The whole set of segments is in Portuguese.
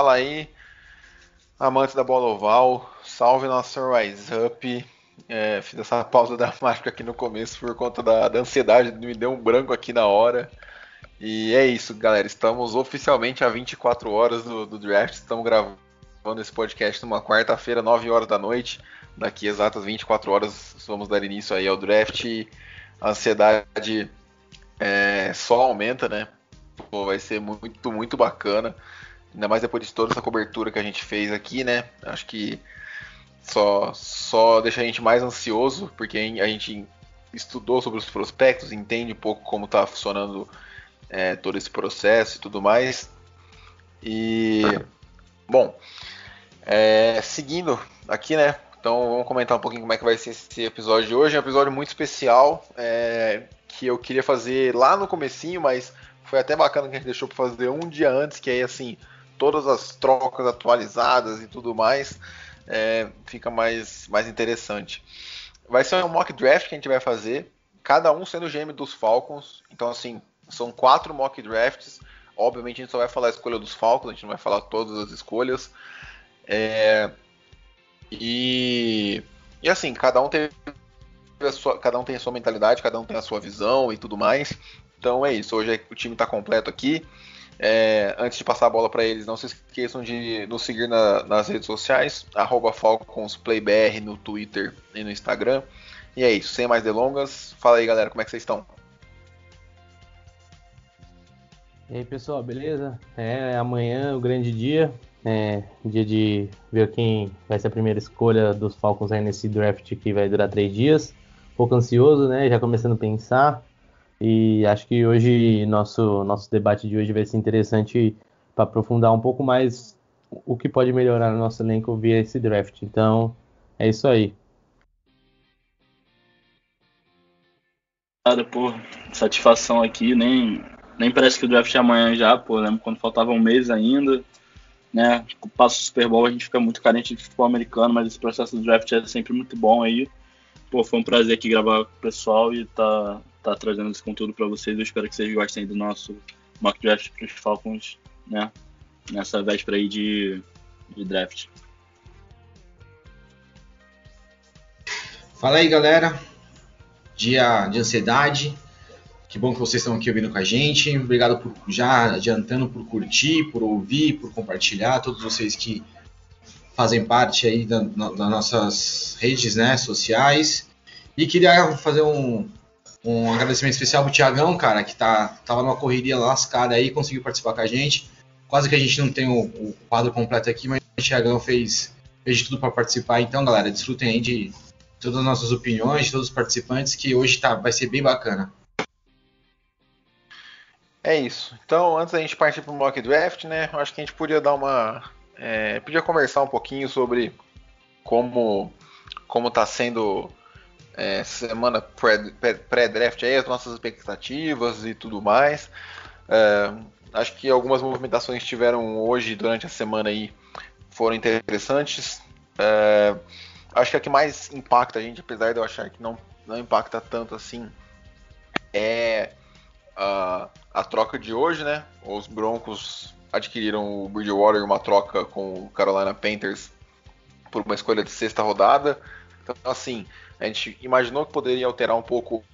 Fala aí, amantes da bola oval, salve nosso Rise Up. É, fiz essa pausa dramática aqui no começo por conta da, da, ansiedade, me deu um branco aqui na hora. E é isso, galera. Estamos oficialmente a 24 horas do, do draft. Estamos gravando esse podcast numa quarta-feira, 9 horas da noite. Daqui exatas 24 horas vamos dar início aí ao draft. A ansiedade é, só aumenta, né? Pô, vai ser muito, muito bacana. Ainda mais depois de toda essa cobertura que a gente fez aqui, né? Acho que só, só deixa a gente mais ansioso, porque a gente estudou sobre os prospectos, entende um pouco como está funcionando é, todo esse processo e tudo mais. E, bom, é, seguindo aqui, né? Então vamos comentar um pouquinho como é que vai ser esse episódio de hoje. É um episódio muito especial é, que eu queria fazer lá no comecinho, mas foi até bacana que a gente deixou para fazer um dia antes, que aí assim todas as trocas atualizadas e tudo mais, é, fica mais, mais interessante. Vai ser um mock draft que a gente vai fazer, cada um sendo o GM dos Falcons. Então, assim, são quatro mock drafts. Obviamente, a gente só vai falar a escolha dos Falcons, a gente não vai falar todas as escolhas. É, e, e assim, cada um tem sua, cada um tem a sua mentalidade, cada um tem a sua visão e tudo mais. Então é isso. Hoje o time está completo aqui. É, antes de passar a bola para eles, não se esqueçam de nos seguir na, nas redes sociais, FalconsPlayBR no Twitter e no Instagram. E é isso, sem mais delongas, fala aí galera, como é que vocês estão? E aí pessoal, beleza? É amanhã o grande dia, é dia de ver quem vai ser a primeira escolha dos Falcons aí nesse draft que vai durar três dias. Um pouco ansioso, né? Já começando a pensar. E acho que hoje nosso nosso debate de hoje vai ser interessante para aprofundar um pouco mais o que pode melhorar no nosso elenco via esse draft. Então, é isso aí. Obrigado por satisfação aqui, nem, nem parece que o draft é amanhã já, pô, lembro quando faltava um mês ainda, né, passa o Super Bowl a gente fica muito carente de futebol americano, mas esse processo do draft é sempre muito bom aí, pô, foi um prazer aqui gravar com o pessoal e tá, tá trazendo esse conteúdo para vocês. Eu espero que vocês gostem do nosso mock draft para os Falcons, né? Nessa véspera aí de, de draft. Fala aí, galera. Dia de ansiedade. Que bom que vocês estão aqui ouvindo com a gente. Obrigado por já adiantando por curtir, por ouvir, por compartilhar. Todos vocês que fazem parte aí da, das nossas redes né, sociais. E queria fazer um, um agradecimento especial pro Tiagão, cara, que tá, tava numa correria lascada aí, conseguiu participar com a gente. Quase que a gente não tem o, o quadro completo aqui, mas o Tiagão fez, fez de tudo para participar. Então, galera, desfrutem aí de todas as nossas opiniões, de todos os participantes, que hoje tá, vai ser bem bacana. É isso. Então, antes da gente partir para o mock draft, né, acho que a gente podia dar uma. É, podia conversar um pouquinho sobre como como está sendo é, semana pré-draft aí, as nossas expectativas e tudo mais. É, acho que algumas movimentações tiveram hoje durante a semana aí foram interessantes. É, acho que a que mais impacta a gente, apesar de eu achar que não, não impacta tanto assim, é a, a troca de hoje, né? Os Broncos adquiriram o Bridgewater uma troca com o Carolina Panthers por uma escolha de sexta rodada. Então, assim, a gente imaginou que poderia alterar um pouco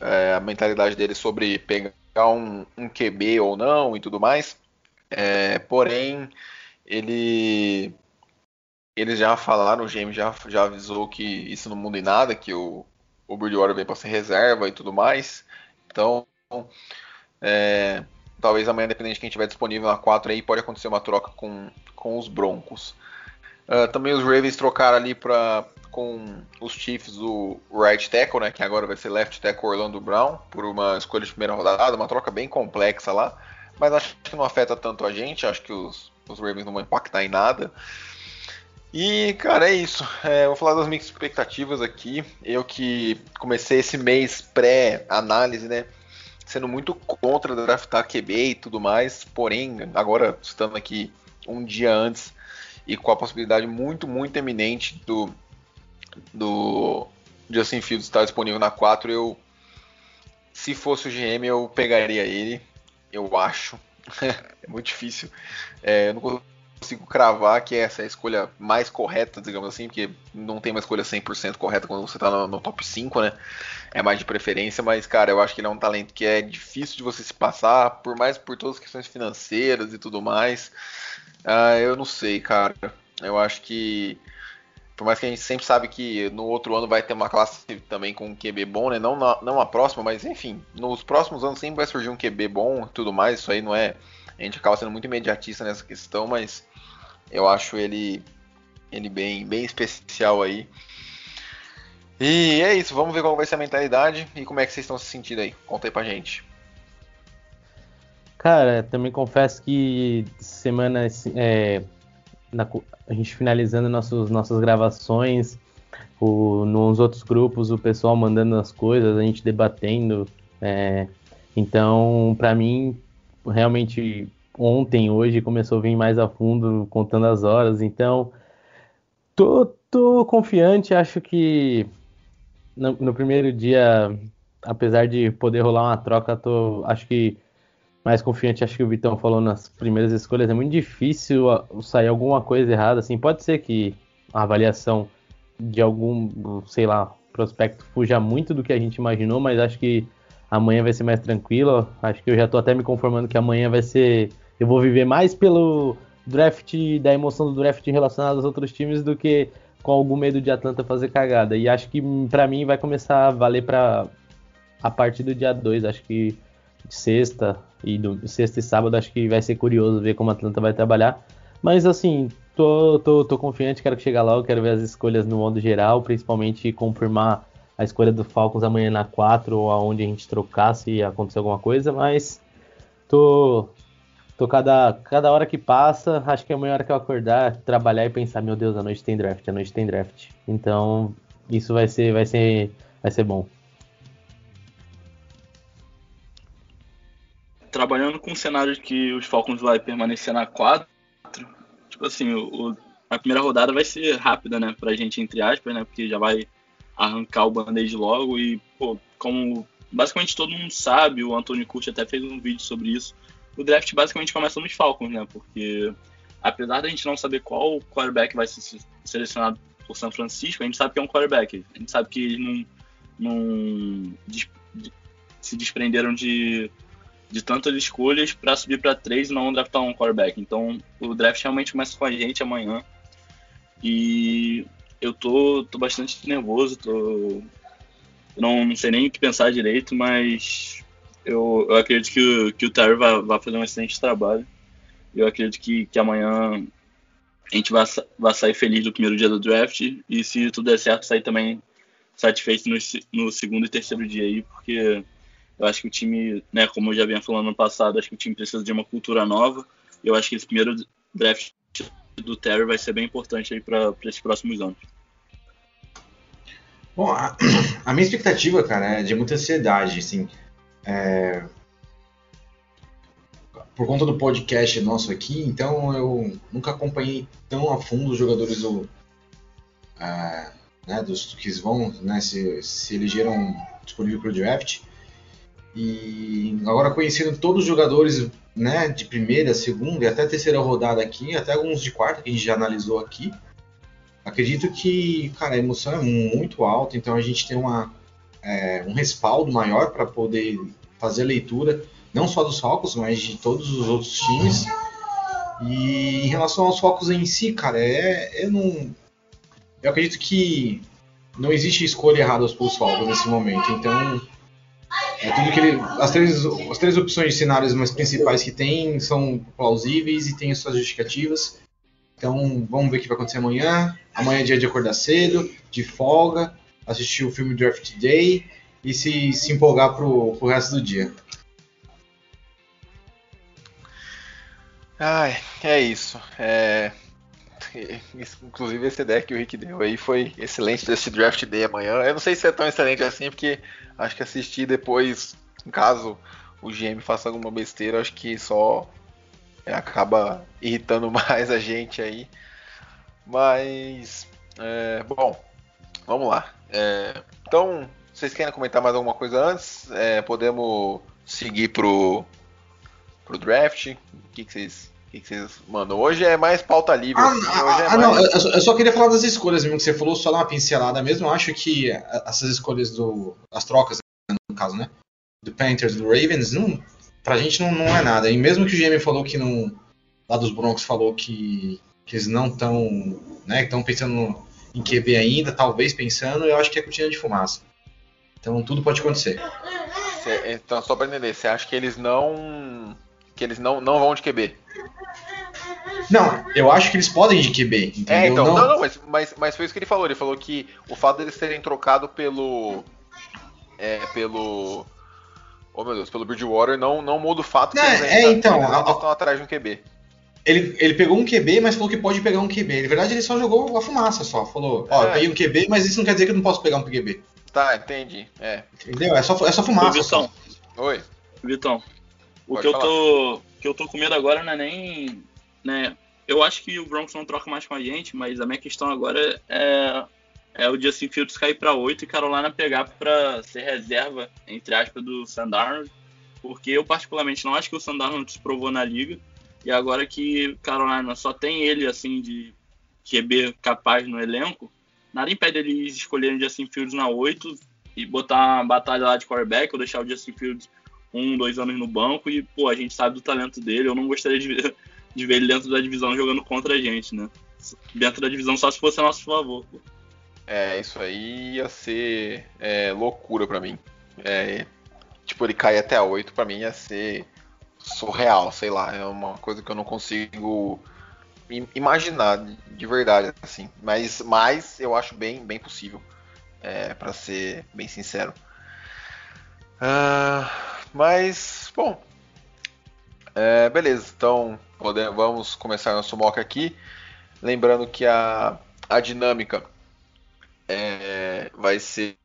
é, a mentalidade dele sobre pegar um, um QB ou não e tudo mais. É, porém, ele eles já falaram, o James já, já avisou que isso não muda em nada, que o, o Bridgewater vem para ser reserva e tudo mais. Então, é, talvez amanhã, dependendo de quem tiver disponível na 4 aí, pode acontecer uma troca com, com os Broncos. Uh, também os Ravens trocaram ali para com os Chiefs o right tackle, né, que agora vai ser left tackle Orlando Brown, por uma escolha de primeira rodada, uma troca bem complexa lá, mas acho que não afeta tanto a gente, acho que os, os Ravens não vão impactar em nada. E, cara, é isso. É, vou falar das minhas expectativas aqui. Eu que comecei esse mês pré-análise, né? Sendo muito contra draftar QB e tudo mais. Porém, agora estando aqui um dia antes e com a possibilidade muito, muito eminente do, do Justin Fields estar disponível na 4, eu. Se fosse o GM, eu pegaria ele. Eu acho. é muito difícil. É, eu não consigo cravar que essa é a escolha mais correta, digamos assim, porque não tem uma escolha 100% correta quando você está no, no, top 5, né? É mais de preferência, mas, cara, eu acho que ele é um talento que é difícil de você se passar, por mais por todas as questões financeiras e tudo mais. Uh, eu não sei, cara. Eu acho que. Por mais que a gente sempre sabe que no outro ano vai ter uma classe também com um QB bom, né? Não, na, não a próxima, mas enfim, nos próximos anos sempre vai surgir um QB bom e tudo mais. Isso aí não é. A gente acaba sendo muito imediatista nessa questão, mas eu acho ele ele bem, bem especial aí. E é isso, vamos ver qual vai ser a mentalidade e como é que vocês estão se sentindo aí. Conta aí pra gente. Cara, também confesso que semana é, na, a gente finalizando nossos, nossas gravações, o, nos outros grupos, o pessoal mandando as coisas, a gente debatendo. É, então, para mim, realmente ontem, hoje, começou a vir mais a fundo, contando as horas. Então, tô, tô confiante, acho que no, no primeiro dia, apesar de poder rolar uma troca, tô, acho que mais confiante, acho que o Vitão falou nas primeiras escolhas, é muito difícil sair alguma coisa errada, assim, pode ser que a avaliação de algum, sei lá, prospecto fuja muito do que a gente imaginou, mas acho que amanhã vai ser mais tranquilo, acho que eu já tô até me conformando que amanhã vai ser, eu vou viver mais pelo draft, da emoção do draft relacionado aos outros times do que com algum medo de Atlanta fazer cagada, e acho que para mim vai começar a valer para a partir do dia 2, acho que sexta, e do sexta e sábado acho que vai ser curioso ver como a Atlanta vai trabalhar. Mas assim, tô, tô, tô confiante, quero que chegue logo, quero ver as escolhas no modo geral, principalmente confirmar a escolha do Falcons amanhã na 4 ou aonde a gente trocar se acontecer alguma coisa, mas tô, tô cada, cada hora que passa, acho que é a hora que eu acordar, trabalhar e pensar, meu Deus, a noite tem draft, a noite tem draft. Então, isso vai ser, vai ser, vai ser bom. Trabalhando com o cenário de que os Falcons vai permanecer na 4, tipo assim, o, a primeira rodada vai ser rápida, né, pra gente, entre aspas, né, porque já vai arrancar o band-aid logo e, pô, como basicamente todo mundo sabe, o Anthony Curti até fez um vídeo sobre isso, o draft basicamente começa nos Falcons, né, porque apesar da gente não saber qual quarterback vai ser selecionado por São Francisco, a gente sabe que é um quarterback, a gente sabe que eles não, não se desprenderam de de tantas escolhas para subir para três e não draftar um quarterback. Então o draft realmente começa com a gente amanhã. E eu tô, tô bastante nervoso, tô, não, não sei nem o que pensar direito, mas eu, eu acredito que o, que o Terry vai, vai fazer um excelente trabalho. Eu acredito que, que amanhã a gente vai, vai sair feliz do primeiro dia do draft e se tudo der certo, sair também satisfeito no, no segundo e terceiro dia aí, porque eu acho que o time, né, como eu já vinha falando no passado, acho que o time precisa de uma cultura nova. Eu acho que esse primeiro draft do Terry vai ser bem importante aí para esses próximos anos. Bom, a, a, minha expectativa, cara, é de muita ansiedade, assim. É... Por conta do podcast nosso aqui, então eu nunca acompanhei tão a fundo os jogadores do, é, né, dos que vão, né, se, se elegeram disponível para o draft. E agora conhecendo todos os jogadores né, de primeira, segunda e até terceira rodada aqui, até alguns de quarta que a gente já analisou aqui, acredito que, cara, a emoção é muito alta, então a gente tem uma, é, um respaldo maior para poder fazer a leitura, não só dos Falcons, mas de todos os outros times. E em relação aos Falcons em si, cara, é, eu não. Eu acredito que não existe escolha errada para os Falcons nesse momento, então é tudo que ele, as, três, as três opções de cenários mais principais que tem são plausíveis e têm suas justificativas. Então vamos ver o que vai acontecer amanhã. Amanhã é dia de acordar cedo, de folga, assistir o filme Draft Day e se, se empolgar pro, pro resto do dia. Ai, é isso. É... Inclusive esse deck que o Rick deu aí foi excelente desse draft day amanhã. Eu não sei se é tão excelente assim, porque acho que assistir depois, caso o GM faça alguma besteira, acho que só é, acaba irritando mais a gente aí. Mas, é, bom, vamos lá. É, então, vocês querem comentar mais alguma coisa antes? É, podemos seguir pro, pro draft? O que, que vocês que, vocês mandam? Hoje é mais pauta livre. Ah, assim, ah, é ah, mais... não, eu só, eu só queria falar das escolhas mesmo que você falou, só dar uma pincelada mesmo. Eu acho que essas escolhas do. as trocas, no caso, né? Do Panthers do Ravens, não, pra gente não, não é nada. E mesmo que o GM falou que não. Lá dos Broncos falou que, que eles não estão. né? Estão pensando em QB ainda, talvez pensando, eu acho que é cortina de fumaça. Então tudo pode acontecer. Cê- então, só pra entender, você acha que eles não. que eles não, não vão de QB? Não, eu acho que eles podem de QB, entendeu? É, então, não, não, não, mas, mas, mas foi isso que ele falou. Ele falou que o fato deles terem trocado pelo. É, pelo. Oh meu Deus, pelo Bridgewater não, não muda o fato que É, eles é, ainda, então, eles ainda a- estão atrás de um QB. Ele, ele pegou um QB, mas falou que pode pegar um QB. Na verdade, ele só jogou a fumaça só. Falou, ó, eu É. peguei um QB, mas isso não quer dizer que eu não posso pegar um QB. Tá, entendi. É. Entendeu? É só, é só fumaça. Vitão, Oi. Vitão, o Pode que eu, tô, que eu tô com medo agora não é nem. Né, eu acho que o Broncos não troca mais com a gente, mas a minha questão agora é, é o Justin Fields cair pra 8 e Carolina pegar pra ser reserva, entre aspas, do Sandarnold. Porque eu, particularmente, não acho que o Sandarnold se provou na liga. E agora que Carolina só tem ele, assim, de QB capaz no elenco, nada impede eles escolherem Justin Fields na 8 e botar uma batalha lá de quarterback ou deixar o Justin Fields um, dois anos no banco e, pô, a gente sabe do talento dele. Eu não gostaria de ver, de ver ele dentro da divisão jogando contra a gente, né? Dentro da divisão só se fosse a nosso favor. pô. É, isso aí ia ser é, loucura pra mim. É, tipo, ele cair até a 8 pra mim ia ser surreal, sei lá. É uma coisa que eu não consigo im- imaginar de, de verdade, assim. Mas, mas eu acho bem, bem possível, é, para ser bem sincero. Ah, mas, bom. É, beleza, então pode- vamos começar nosso mock aqui. Lembrando que a, a dinâmica é, vai ser.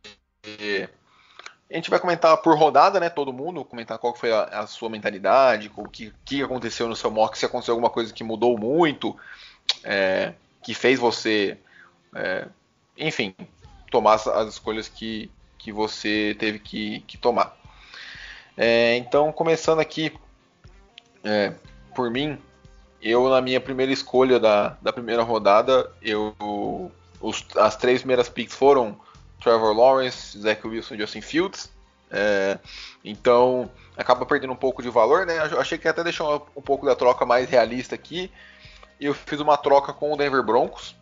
A gente vai comentar por rodada, né? Todo mundo, comentar qual foi a, a sua mentalidade, o que, que aconteceu no seu mock, se aconteceu alguma coisa que mudou muito, é, que fez você, é, enfim, tomar as, as escolhas que, que você teve que, que tomar. É, então, começando aqui é, por mim, eu na minha primeira escolha da, da primeira rodada, eu os- as três primeiras picks foram Trevor Lawrence, Zach Wilson e Justin Fields. É, então acaba perdendo um pouco de valor, né? Eu achei que até deixou um pouco da troca mais realista aqui. Eu fiz uma troca com o Denver Broncos.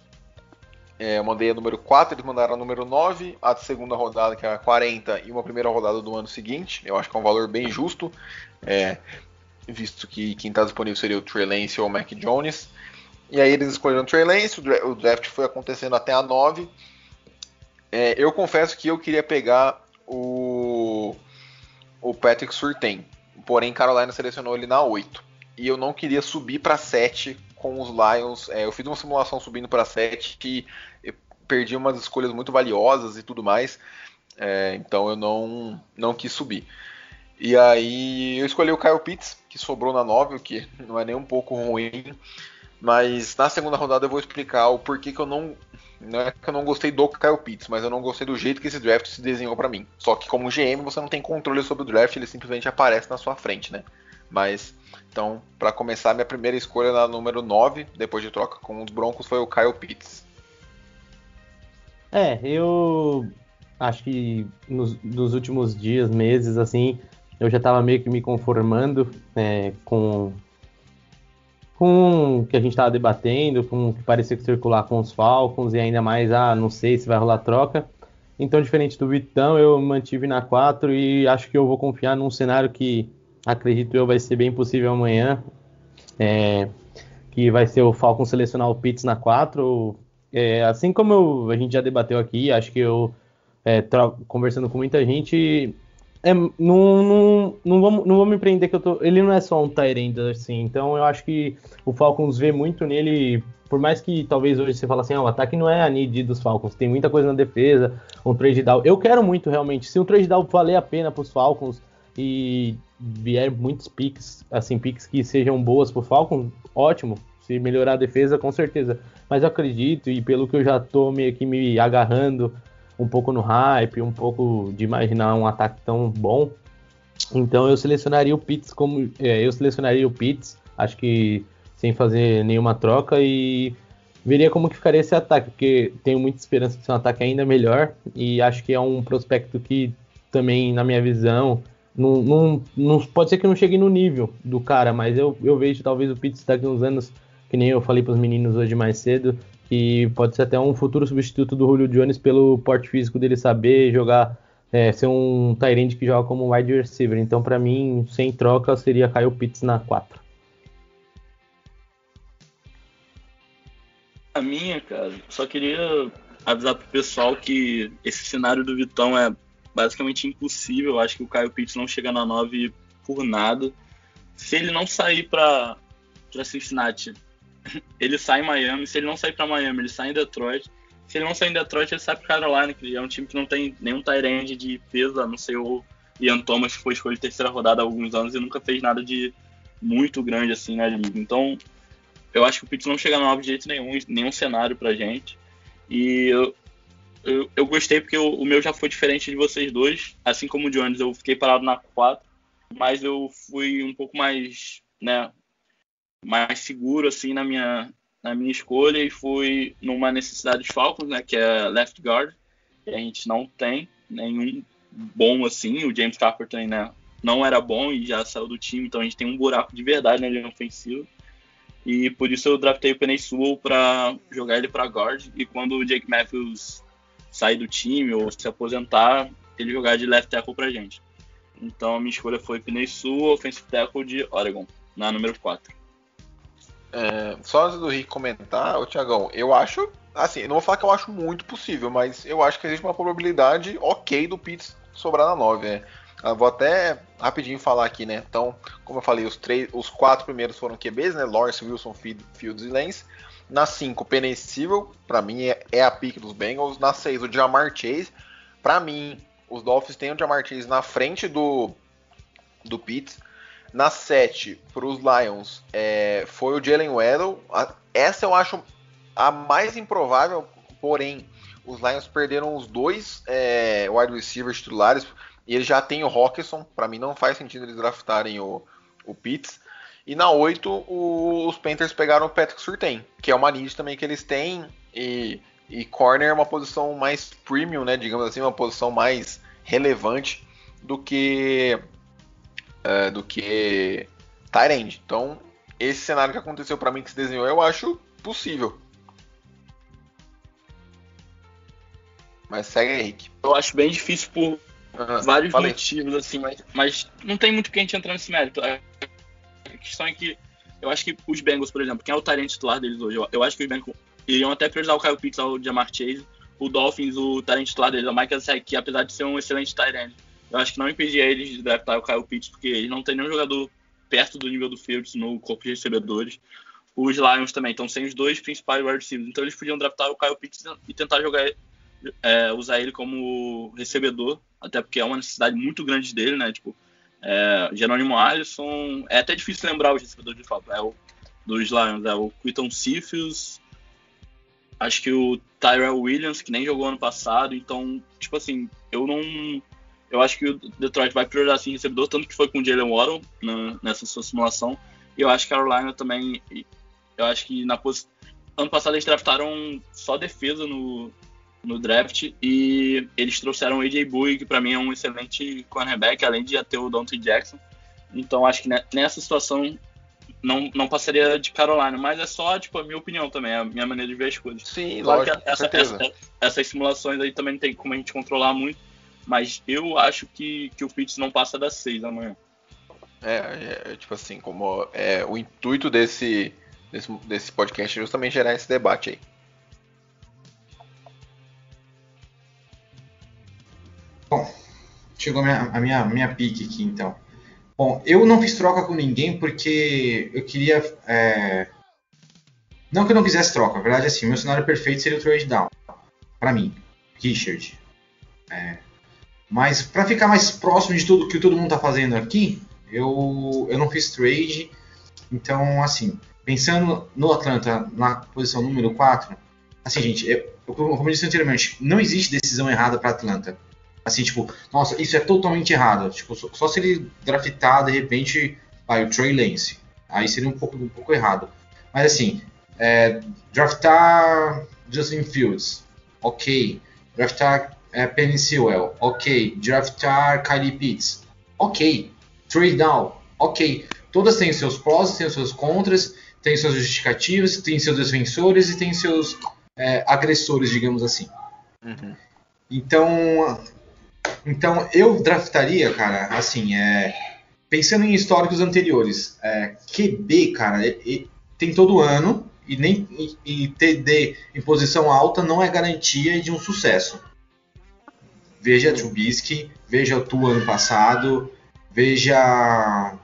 É, eu mandei a número 4, eles mandaram a número 9, a segunda rodada, que é a 40, e uma primeira rodada do ano seguinte. Eu acho que é um valor bem justo, é, visto que quem está disponível seria o Trey Lance ou o Mac Jones. E aí eles escolheram o Trey Lance, o dra- o draft foi acontecendo até a 9. É, eu confesso que eu queria pegar o, o Patrick Surtain, porém Carolina selecionou ele na 8. E eu não queria subir para 7 com os Lions. É, eu fiz uma simulação subindo para 7 e perdi umas escolhas muito valiosas e tudo mais. É, então eu não, não quis subir. E aí eu escolhi o Kyle Pitts, que sobrou na 9, o que não é nem um pouco ruim. Mas na segunda rodada eu vou explicar o porquê que eu não. Não é que eu não gostei do Kyle Pitts, mas eu não gostei do jeito que esse draft se desenhou pra mim. Só que como GM você não tem controle sobre o draft, ele simplesmente aparece na sua frente, né? Mas, então, pra começar, minha primeira escolha na número 9, depois de troca com os Broncos, foi o Kyle Pitts. É, eu acho que nos, nos últimos dias, meses, assim, eu já tava meio que me conformando é, com, com o que a gente tava debatendo, com o que parecia que circular com os Falcons, e ainda mais, ah, não sei se vai rolar troca. Então, diferente do Vitão, eu mantive na 4 e acho que eu vou confiar num cenário que acredito eu vai ser bem possível amanhã. É, que vai ser o Falcon selecionar o Pitts na 4. É, assim como eu, a gente já debateu aqui, acho que eu, é, conversando com muita gente, é, não, não, não, vamos, não vamos empreender que eu tô. Ele não é só um Tyrant, assim. Então eu acho que o Falcons vê muito nele. Por mais que talvez hoje você fale assim, ah, o ataque não é a need dos Falcons, tem muita coisa na defesa, um trade down. Eu quero muito realmente. Se um trade down valer a pena para os Falcons e vier muitos picks, assim, picks que sejam boas para o Falcons, ótimo. Se melhorar a defesa, com certeza. Mas eu acredito, e pelo que eu já tô meio que me agarrando um pouco no hype, um pouco de imaginar um ataque tão bom. Então eu selecionaria o Pitts como é, eu selecionaria o Pitts, acho que sem fazer nenhuma troca e veria como que ficaria esse ataque, porque tenho muita esperança de ser um ataque ainda melhor e acho que é um prospecto que também, na minha visão, não, não, não pode ser que não chegue no nível do cara, mas eu, eu vejo talvez o Pitts daqui uns anos, que nem eu falei para os meninos hoje mais cedo, que pode ser até um futuro substituto do Julio Jones pelo porte físico dele saber jogar, é, ser um Tyrande que joga como wide receiver. Então, para mim, sem troca, seria Kyle Pitts na 4. A minha, cara, só queria avisar pro pessoal que esse cenário do Vitão é basicamente impossível. Eu acho que o Kyle Pitts não chega na 9 por nada. Se ele não sair para Cincinnati ele sai em Miami. Se ele não sair para Miami, ele sai em Detroit. Se ele não sair em Detroit, ele sai para Carolina, que é um time que não tem nenhum Tyrande de peso, a não ser o Ian Thomas, que foi escolhido terceira rodada há alguns anos e nunca fez nada de muito grande assim na liga. Então, eu acho que o Pitts não chega no de jeito nenhum, nenhum cenário pra gente. E eu, eu, eu gostei porque o, o, meu já foi diferente de vocês dois. Assim como o Jones, eu fiquei parado na 4, mas eu fui um pouco mais, né, mais seguro assim na minha na minha escolha e fui numa necessidade dos Falcons, né, que é left guard. a gente não tem nenhum bom assim. O James Carpenter, né, não era bom e já saiu do time, então a gente tem um buraco de verdade na linha ofensiva. E por isso eu draftei o Penny Sewell para jogar ele para guard e quando o Jake Matthews sair do time ou se aposentar, ele jogar de left tackle pra gente. Então a minha escolha foi Penny Sewell, offensive tackle de Oregon, na número 4. É, só antes do Rick comentar, o Tiagão, eu acho, assim, não vou falar que eu acho muito possível, mas eu acho que existe uma probabilidade ok do Pitts sobrar na 9, né? Eu vou até rapidinho falar aqui, né? Então, como eu falei, os, três, os quatro primeiros foram QBs, né? Lawrence, Wilson, Fields e Lance. Na 5, Penicível, para mim é, é, a pick dos Bengals. Na 6, o Jamar Chase. Para mim, os Dolphins têm o Jamar Chase na frente do, do Pitts. Na 7, para os Lions, é, foi o Jalen Waddle. Essa eu acho a mais improvável, porém, os Lions perderam os dois é, wide receivers titulares e eles já têm o Hawkinson. Para mim, não faz sentido eles draftarem o, o Pitts. E na 8, o, os Panthers pegaram o Patrick Surtain, que é uma need também que eles têm. E, e corner é uma posição mais premium, né? Digamos assim, uma posição mais relevante do que uh, do que Tyrande. Então, esse cenário que aconteceu para mim que se desenhou, eu acho possível. Mas segue Henrique. Eu acho bem difícil por uhum, vários falei. motivos, assim, mas, mas não tem muito que a gente entrar nesse mérito. Questão é que eu acho que os Bengals, por exemplo, quem é o Tyrant titular deles hoje? Eu, acho que os Bengals iriam até priorizar o Kyle Pitts ao Jamar Chase. O Dolphins, o Tyrant titular deles é o Sack, que apesar de ser um excelente Tyrant, eu acho que não impedia eles de draftar o Kyle Pitts, porque eles não tem nenhum jogador perto do nível do Fields no corpo de recebedores. Os Lions também estão sem os dois principais wide receivers, então eles podiam draftar o Kyle Pitts e tentar jogar, é, usar ele como recebedor, até porque é uma necessidade muito grande dele, né? Tipo, é, Jerônimo Alisson, é até difícil lembrar os recebedores de fato, é o dos Lions, é o Quinton Cephas, acho que o Tyrell Williams, que nem jogou ano passado, então, tipo assim, eu não eu acho que o Detroit vai priorizar sim recebedor, tanto que foi com o Jalen Waddle na, nessa sua simulação. E eu acho que a Carolina também. Eu acho que na posição. Ano passado eles draftaram só defesa no, no draft e eles trouxeram o AJ Bowie, que para mim é um excelente cornerback, além de já ter o Dante Jackson. Então acho que nessa situação não, não passaria de Carolina, mas é só tipo, a minha opinião também, a minha maneira de ver as coisas. Sim, claro lógico, essa, essa, essas simulações aí também não tem como a gente controlar muito mas eu acho que, que o Pitts não passa das 6 amanhã. É, é, tipo assim, como é, o intuito desse desse, desse podcast é justamente gerar esse debate aí. Chegou a minha, a minha, minha pique aqui então. Bom, eu não fiz troca com ninguém porque eu queria. É... Não que eu não quisesse troca, na verdade, assim, meu cenário perfeito seria o trade down. Pra mim, Richard. É... Mas para ficar mais próximo de tudo que todo mundo tá fazendo aqui, eu, eu não fiz trade. Então, assim, pensando no Atlanta na posição número 4, assim, gente, eu, como eu disse anteriormente, não existe decisão errada para Atlanta. Assim, tipo, nossa, isso é totalmente errado. Tipo, só, só se ele draftar, de repente, vai, o Trey Lance. Aí seria um pouco, um pouco errado. Mas assim, é, draftar Justin Fields, ok. Draftar é, Penny Sewell, ok. Draftar Kylie Pitts, ok. Trade down, ok. Todas têm seus prós, têm seus contras, têm suas justificativas, têm seus defensores e têm seus é, agressores, digamos assim. Uhum. Então, então eu draftaria, cara, assim, é, pensando em históricos anteriores, é, QB, cara, é, é, tem todo ano e nem e, e TD em posição alta não é garantia de um sucesso. Veja Trubisky, veja o Tu ano passado, veja,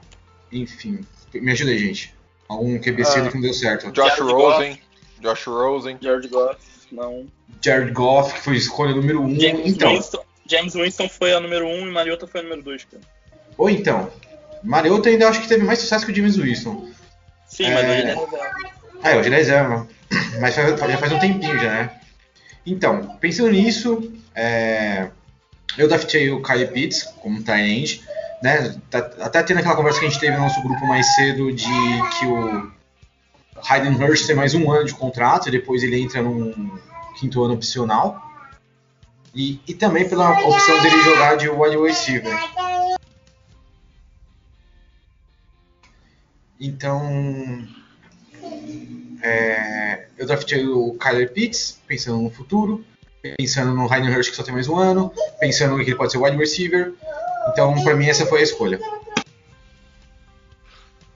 enfim, me ajuda aí, gente. Algum QB Ah, que não deu certo. Josh Jared Rosen. Josh Rosen. Jared Goff, não. Jared Goff, que foi escolha número 1. Um. James, Então, Winston, James Winston foi a número 1 um, e Mariota foi a número 2, cara. ou então, Mariota ainda acho que teve mais sucesso que o James Winston. Sim, É. mas hoje ele é reserva. Ah, hoje ele é reserva. Mas faz- já faz um tempinho já, né? Então, pensando nisso, é, eu draftei o Kyle Pitts como tight né? Tá- Até tendo aquela conversa que a gente teve no nosso grupo mais cedo de que o Hayden Hurst tem mais um ano de contrato e depois ele entra num quinto ano opcional. E, e também pela opção dele jogar de wide receiver. Então, é, eu draftei o Kyler Pitts, pensando no futuro, pensando no Hayden Hurst que só tem mais um ano, pensando que ele pode ser wide receiver. Então, pra mim, essa foi a escolha.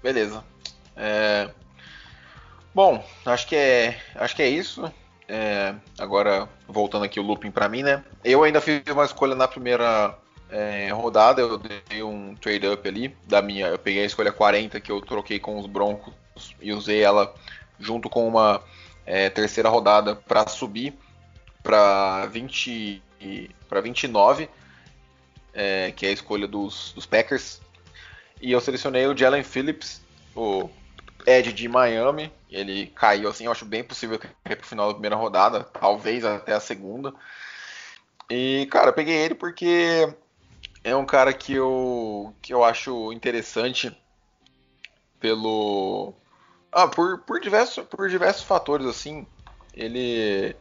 Beleza. É, Bom, acho que é, acho que é isso. É, Agora, voltando aqui o looping pra mim, né? Eu ainda fiz uma escolha na primeira é, rodada, eu dei um trade up ali da minha. Eu peguei a escolha 40 que eu troquei com os Broncos e usei ela junto com uma é, terceira rodada para subir para 20 para 29, é, que é a escolha dos, dos Packers. E eu selecionei o Jalen Phillips, o Ed de Miami. Ele caiu assim, eu acho bem possível que ele pro final da primeira rodada, talvez até a segunda. E, cara, eu peguei ele porque é um cara que eu, que eu acho interessante pelo. Ah, por, por, diversos, por diversos fatores, assim. Ele.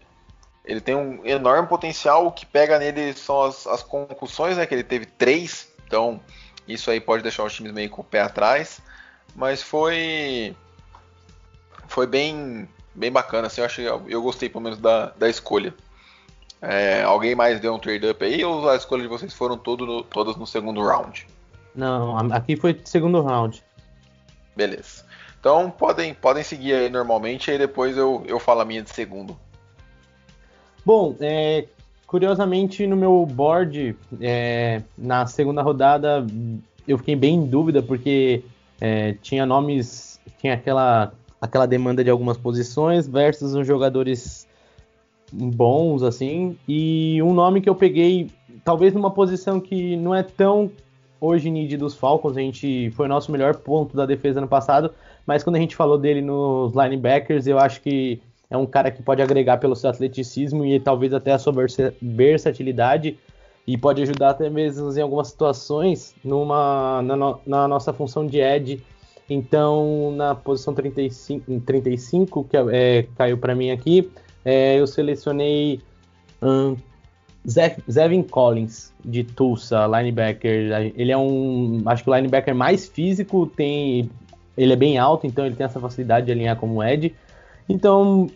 Ele tem um enorme potencial. O que pega nele são as, as concussões, né? Que ele teve três. Então, isso aí pode deixar os times meio com o pé atrás. Mas foi. Foi bem, bem bacana. Assim, eu, achei, eu gostei pelo menos da, da escolha. É, alguém mais deu um trade up aí ou as escolhas de vocês foram todo no- todas no segundo round? Não, aqui foi segundo round. Beleza. Então podem, podem seguir aí normalmente, aí depois eu, eu falo a minha de segundo. Bom, é, curiosamente no meu board, é, na segunda rodada, eu fiquei bem em dúvida, porque é, tinha nomes, tinha aquela, aquela demanda de algumas posições versus uns jogadores bons, assim, e um nome que eu peguei, talvez numa posição que não é tão hoje need dos Falcons, a gente foi o nosso melhor ponto da defesa ano passado, mas quando a gente falou dele nos linebackers, eu acho que é um cara que pode agregar pelo seu atleticismo e talvez até a sua versa- versatilidade e pode ajudar até mesmo em algumas situações numa, na, no- na nossa função de edge. Então, na posição 35, 35 que é, caiu para mim aqui, é, eu selecionei Ze- Zevin Collins, de Tulsa, linebacker. Ele é um, acho que o linebacker mais físico, tem, ele é bem alto, então ele tem essa facilidade de alinhar como edge. Então,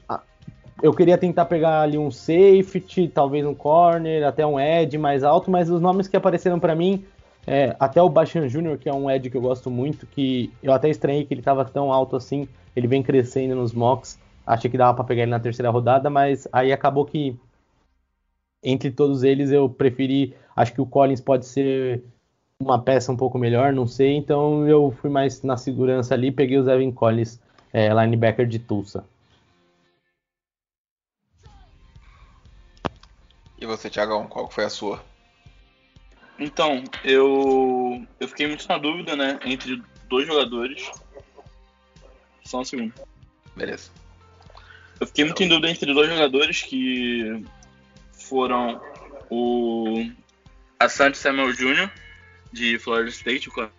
eu queria tentar pegar ali um safety, talvez um corner, até um edge mais alto, mas os nomes que apareceram para mim É, até o Bashan Jr., que é um Ed que eu gosto muito, que eu até estranhei que ele estava tão alto assim, ele vem crescendo nos mocks. Achei que dava para pegar ele na terceira rodada, mas aí acabou que entre todos eles eu preferi. Acho que o Collins pode ser uma peça um pouco melhor, não sei. Então eu fui mais na segurança ali, peguei o Zevin Collins, é, linebacker de Tulsa. E você, Thiagão, qual foi a sua? Então, eu, eu fiquei muito na dúvida, né, entre dois jogadores. Só um segundo. Beleza. Eu fiquei muito em dúvida entre dois jogadores que foram o Asante Samuel Jr., de Florida State, o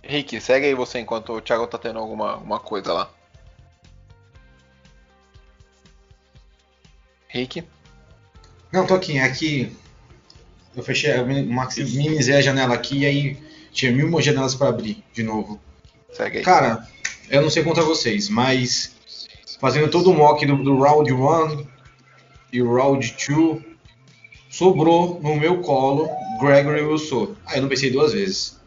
Rick, segue aí você enquanto o Thiago tá tendo alguma, alguma coisa lá. Rick? Não, tô aqui. Aqui eu fechei uma minimizei a janela aqui e aí tinha mil janelas para abrir de novo. Segue aí. Cara, eu não sei contra vocês, mas fazendo todo o mock do, do Round 1 e o Round 2, sobrou no meu colo Gregory Wilson. Aí eu não pensei duas vezes.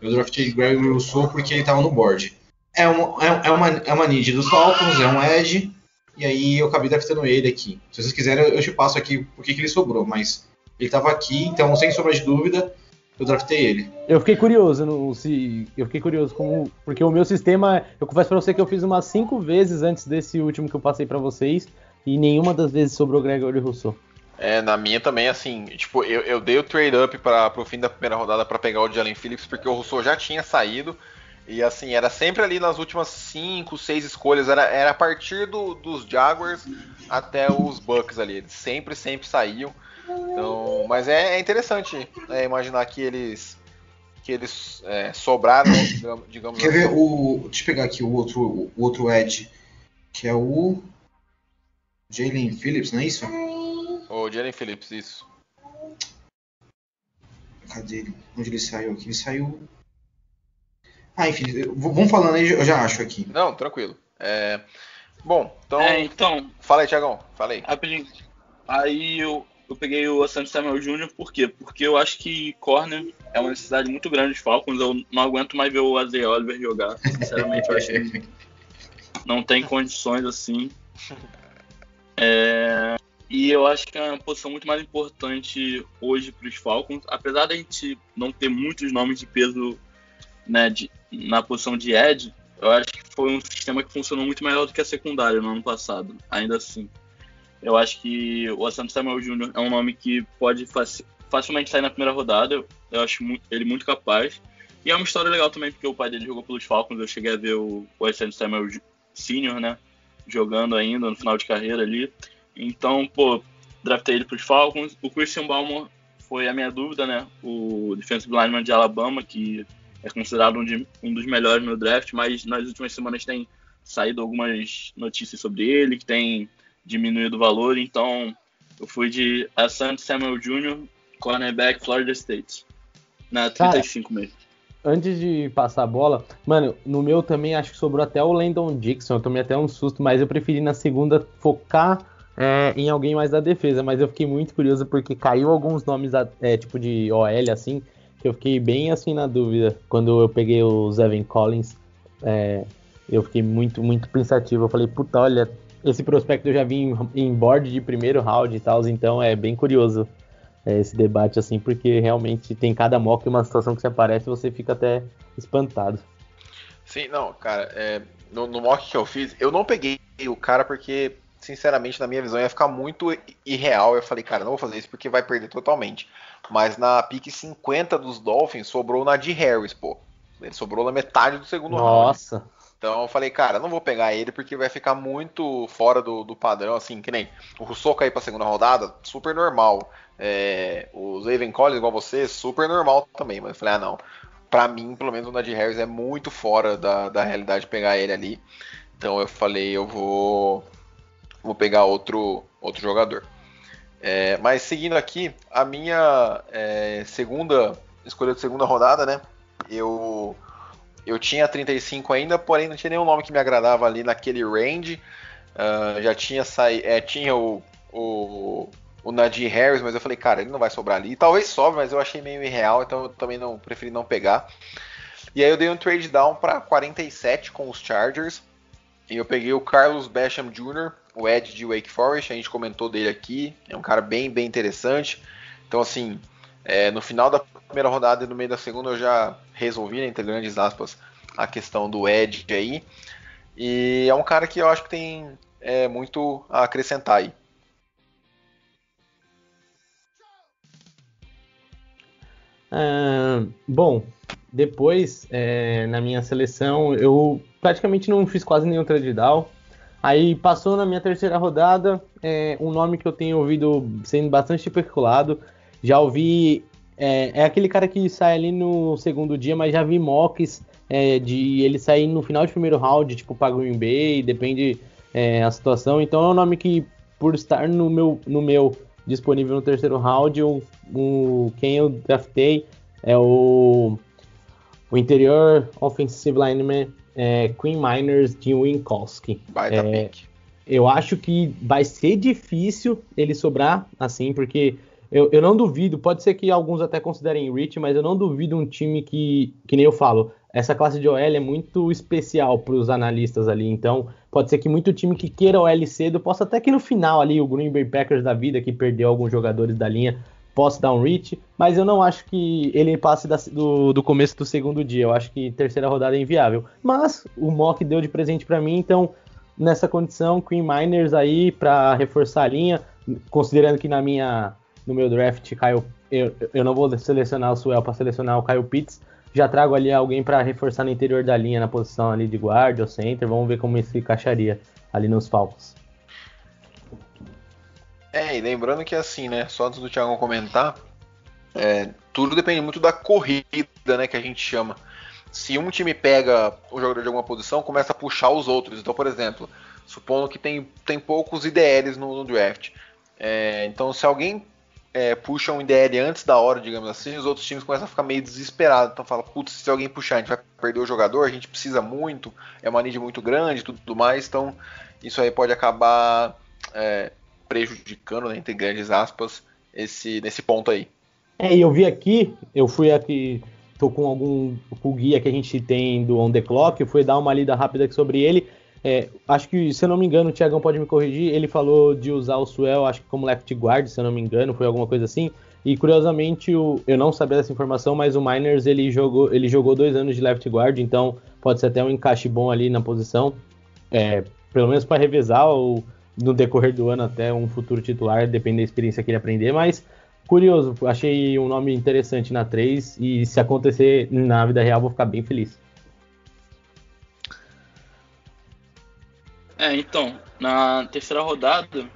Eu draftei Gregory Wilson porque ele tava no board. É, um, é, é, uma, é uma need dos Falcons, é um edge, e aí eu acabei draftando ele aqui. Se vocês quiserem, eu te passo aqui porque que ele sobrou, mas ele estava aqui, então sem sombra de dúvida, eu draftei ele. Eu fiquei curioso, no, se, eu fiquei curioso como, porque o meu sistema, eu confesso para você que eu fiz umas cinco vezes antes desse último que eu passei para vocês e nenhuma das vezes sobrou Gregory Rousseau. É, na minha também, assim, tipo, eu, eu dei o trade up para pro fim da primeira rodada para pegar o Jalen Phillips porque o Rousseau já tinha saído e assim, era sempre ali nas últimas cinco, seis escolhas, era, era a partir do, dos Jaguars até os Bucks ali, eles sempre, sempre saíam. Então, mas é, é interessante é, imaginar que eles que eles é, sobraram, digamos, Quer assim. ver o. Deixa eu pegar aqui o outro, o outro Edge, que é o. Jalen Phillips, não é isso? O Jalen Phillips, isso. Cadê ele? Onde ele saiu aqui? Ele saiu. Ah, enfim, vamos falando aí, eu já acho aqui. Não, tranquilo. É... Bom, então. É, então. Fala aí, Tiagão. Fala aí. Rapidinho. Aí eu eu peguei o Asante Samuel Jr. por quê? Porque eu acho que corner é uma necessidade muito grande dos Falcons. Eu não aguento mais ver o Azay Oliver jogar. Sinceramente, eu acho que não tem condições assim. É... E eu acho que é uma posição muito mais importante hoje para os Falcons. Apesar da gente não ter muitos nomes de peso né, de, na posição de Ed, eu acho que foi um sistema que funcionou muito melhor do que a secundária no ano passado, ainda assim. Eu acho que o Asante Samuel Jr. é um nome que pode facilmente sair na primeira rodada. Eu acho ele muito capaz. E é uma história legal também, porque o pai dele jogou pelos Falcons. Eu cheguei a ver o, o Asante Samuel Sr., né? Jogando ainda no final de carreira ali. Então, pô, draftei ele para os Falcons. O Christian Balmer foi a minha dúvida, né? O defensive lineman de Alabama, que é considerado um, de, um dos melhores no draft, mas nas últimas semanas tem saído algumas notícias sobre ele, que tem diminuído o valor, então eu fui de Asante Samuel Jr., cornerback Florida State, na 35 Cara, mesmo. Antes de passar a bola, mano, no meu também acho que sobrou até o Landon Dixon, eu tomei até um susto, mas eu preferi na segunda focar é, em alguém mais da defesa, mas eu fiquei muito curioso porque caiu alguns nomes, é, tipo de OL, assim, que eu fiquei bem assim na dúvida. Quando eu peguei o Zevin Collins, é, eu fiquei muito, muito pensativo. Eu falei, puta, olha, esse prospecto eu já vi em, em board de primeiro round e tal, então é bem curioso é, esse debate, assim, porque realmente tem cada mock uma situação que se aparece e você fica até espantado. Sim, não, cara, é, no, no, mock que eu fiz, eu não peguei o cara porque, sinceramente, na minha visão, ia ficar muito irreal. Eu falei, cara, não vou fazer isso porque vai perder totalmente. Mas na pique 50 dos Dolphins sobrou na de Harris, pô. Ele sobrou na metade do segundo Nossa. round. Nossa. Então eu falei, cara, não vou pegar ele porque vai ficar muito fora do, do padrão, assim, que nem o Rousseau cair pra segunda rodada, super normal. É, o Zaven Collins, igual você, super normal também. Mas eu falei, ah, não. Pra mim, pelo menos o Nadir Harris é muito fora da, da realidade pegar ele ali. Então eu falei, eu vou, vou pegar outro, outro jogador. É, mas seguindo aqui, a minha é, segunda escolha de segunda rodada, né? Eu eu tinha 35 ainda, porém não tinha nenhum nome que me agradava ali naquele range. Uh, já tinha saído. É, tinha o, o, o Najee Harris, mas eu falei, cara, ele não vai sobrar ali. Talvez sobre, mas eu achei meio irreal, então eu também não preferi não pegar. E aí eu dei um trade down para 47 com os Chargers. E eu peguei o Carlos Basham Jr., o Ed de Wake Forest, a gente comentou dele aqui. É um cara bem, bem interessante. Então, assim, é, no final da primeira rodada e no meio da segunda eu já resolvi, né, entre grandes aspas, a questão do Ed aí. E é um cara que eu acho que tem é, muito a acrescentar aí. Ah, bom, depois é, na minha seleção eu praticamente não fiz quase nenhum trade down. Aí passou na minha terceira rodada é, um nome que eu tenho ouvido sendo bastante especulado. Já ouvi. É, é, aquele cara que sai ali no segundo dia, mas já vi mocks é, de ele sair no final de primeiro round, tipo para Green Bay, depende é, a situação. Então é um nome que, por estar no meu, no meu disponível no terceiro round. O, o quem eu draftei é o, o interior offensive lineman é, Queen Miners de Winkowski. Baita é, pick. Eu acho que vai ser difícil ele sobrar assim, porque eu, eu não duvido, pode ser que alguns até considerem Rich, mas eu não duvido um time que, que nem eu falo, essa classe de OL é muito especial para os analistas ali, então pode ser que muito time que queira OL cedo possa até que no final ali o Green Bay Packers da vida que perdeu alguns jogadores da linha possa dar um reach, mas eu não acho que ele passe da, do, do, começo do segundo dia. Eu acho que terceira rodada é inviável. Mas o Mock deu de presente para mim, então nessa condição, Queen Miners aí para reforçar a linha, considerando que na minha no meu draft caiu, eu, eu não vou selecionar o Suel para selecionar o Kyle Pitts, já trago ali alguém para reforçar no interior da linha, na posição ali de guarda ou center. Vamos ver como isso encaixaria ali nos Falcons. É, e lembrando que assim, né? Só antes do Thiago comentar, é, tudo depende muito da corrida, né? Que a gente chama. Se um time pega o jogador de alguma posição, começa a puxar os outros. Então, por exemplo, supondo que tem, tem poucos IDLs no, no draft. É, então, se alguém é, puxa um IDL antes da hora, digamos assim, os outros times começam a ficar meio desesperados. Então fala, putz, se alguém puxar, a gente vai perder o jogador, a gente precisa muito, é uma need muito grande tudo mais. Então isso aí pode acabar é, prejudicando, né, entre grandes aspas, esse, nesse ponto aí. É, e eu vi aqui, eu fui aqui, tô com algum com o guia que a gente tem do On The Clock, fui dar uma lida rápida sobre ele. É, acho que, se eu não me engano, o Thiagão pode me corrigir, ele falou de usar o Suel, acho que como left guard, se eu não me engano, foi alguma coisa assim. E curiosamente, o, eu não sabia dessa informação, mas o Miners ele jogou, ele jogou dois anos de left guard, então pode ser até um encaixe bom ali na posição, é, pelo menos para revezar ou no decorrer do ano até um futuro titular, depende da experiência que ele aprender, mas curioso, achei um nome interessante na 3 e se acontecer na vida real vou ficar bem feliz. É, então, na terceira rodada,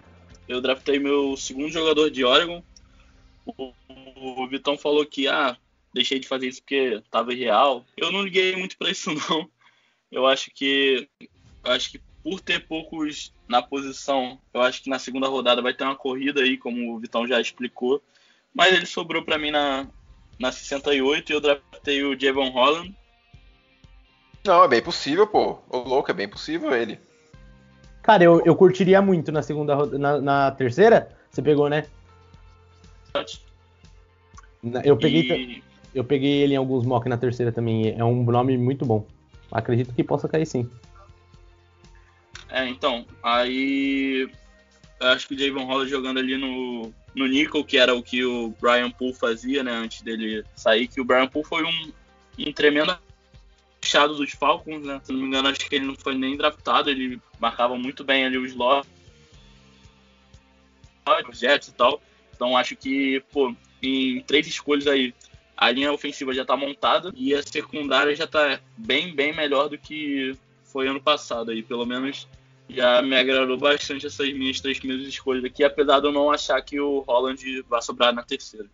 eu draftei meu segundo jogador de Oregon. O, o Vitão falou que, ah, deixei de fazer isso porque tava irreal. Eu não liguei muito para isso, não. Eu acho que, acho que por ter poucos na posição, eu acho que na segunda rodada vai ter uma corrida aí, como o Vitão já explicou. Mas ele sobrou para mim na, na 68 e eu draftei o Javon Holland. Não, é bem possível, pô. O louco, é bem possível ele. Cara, eu, eu curtiria muito na segunda na, na terceira. Você pegou, né? Eu peguei, e... eu peguei ele em alguns mock na terceira também. É um nome muito bom. Acredito que possa cair sim. É, então, aí acho que o Javon Holland jogando ali no, no Nickel, que era o que o Brian Poole fazia, né, antes dele sair, que o Brian Poole foi um, um tremendo achado dos Falcons, né? Se não me engano, acho que ele não foi nem draftado, ele marcava muito bem ali os slot, os Jets e tal. Então acho que, pô, em três escolhas aí, a linha ofensiva já tá montada e a secundária já tá bem, bem melhor do que foi ano passado aí. Pelo menos já me agradou bastante essas minhas três primeiras escolhas aqui, apesar de eu não achar que o Holland vai sobrar na terceira.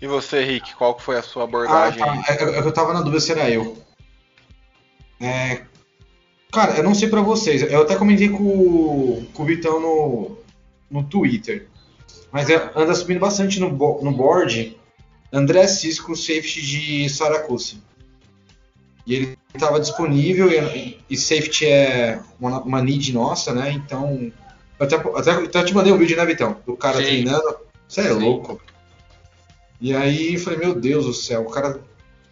E você, Rick, qual foi a sua abordagem? Ah, tá. eu, eu tava na dúvida se era eu. É, cara, eu não sei para vocês. Eu até comentei com, com o Vitão no, no Twitter. Mas é, anda subindo bastante no, no board André Cisco, safety de Saracusa. E ele estava disponível e, e, safety é uma, uma need nossa, né? Então. Até, até, até te mandei um vídeo, né, Vitão? Do cara Sim. treinando. Você é Sim. louco. E aí falei, meu Deus do céu, o cara,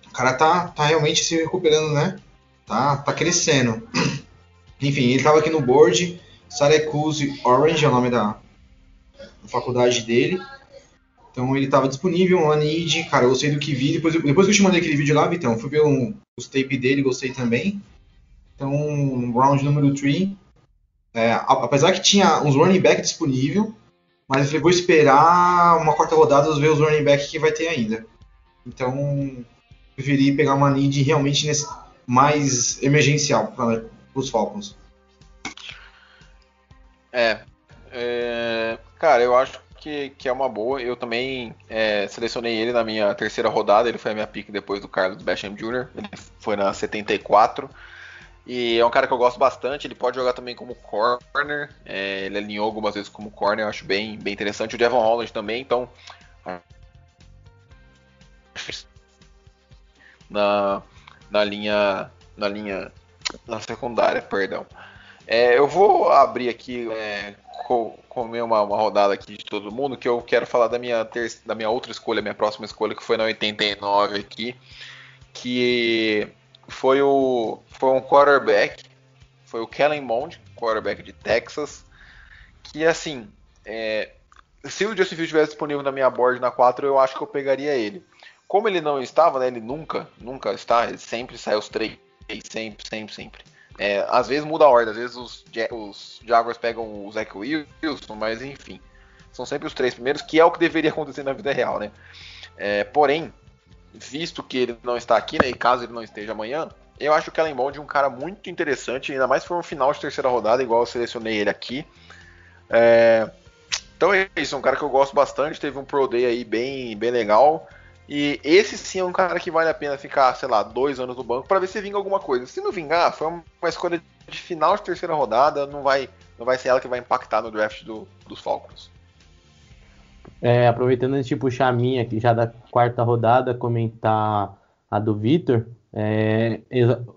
o cara tá, tá realmente se recuperando, né? Tá, tá crescendo. Enfim, ele tava aqui no board, Syracuse Orange é o nome da, da faculdade dele. Então ele estava disponível, um need, cara, eu gostei do que vi. Depois, depois que eu te mandei aquele vídeo lá, Vitão, fui ver um, os tape dele, gostei também. Então, round número 3. É, apesar que tinha uns running back disponível, mas eu falei, vou esperar uma quarta rodada ver os running back que vai ter ainda. Então, preferi pegar uma need realmente nesse, mais emergencial para os Falcons. É, é, cara, eu acho que, que é uma boa. Eu também é, selecionei ele na minha terceira rodada. Ele foi a minha pick depois do Carlos Basham Jr. Ele foi na 74. E é um cara que eu gosto bastante. Ele pode jogar também como corner. É, ele alinhou algumas vezes como corner. Eu acho bem, bem interessante. O Devon Holland também. Então. Na, na linha. Na linha. Na secundária, perdão. É, eu vou abrir aqui é, comer uma, uma, rodada aqui de todo mundo, que eu quero falar da minha, da minha outra escolha, minha próxima escolha, que foi na 89 aqui, que foi o foi um quarterback, foi o Kellen Mond, quarterback de Texas, que assim, é, se o Justin Fields estivesse disponível na minha board na 4, eu acho que eu pegaria ele. Como ele não estava, né, ele nunca, nunca está, ele sempre sai os três, sempre, sempre, sempre. É, às vezes muda a ordem, às vezes os, os Jaguars pegam o Zach Wilson, mas enfim. São sempre os três primeiros, que é o que deveria acontecer na vida real, né? É, porém, visto que ele não está aqui, né, e caso ele não esteja amanhã, eu acho o Kellen Mond um cara muito interessante, ainda mais for um final de terceira rodada, igual eu selecionei ele aqui. É, então é isso, é um cara que eu gosto bastante, teve um Pro Day aí bem, bem legal. E esse sim é um cara que vale a pena ficar, sei lá, dois anos no banco para ver se vinga alguma coisa. Se não vingar, foi uma escolha de final de terceira rodada, não vai, não vai ser ela que vai impactar no draft do, dos Falcons. É, aproveitando antes de puxar a minha aqui já da quarta rodada, comentar a do Vitor. É,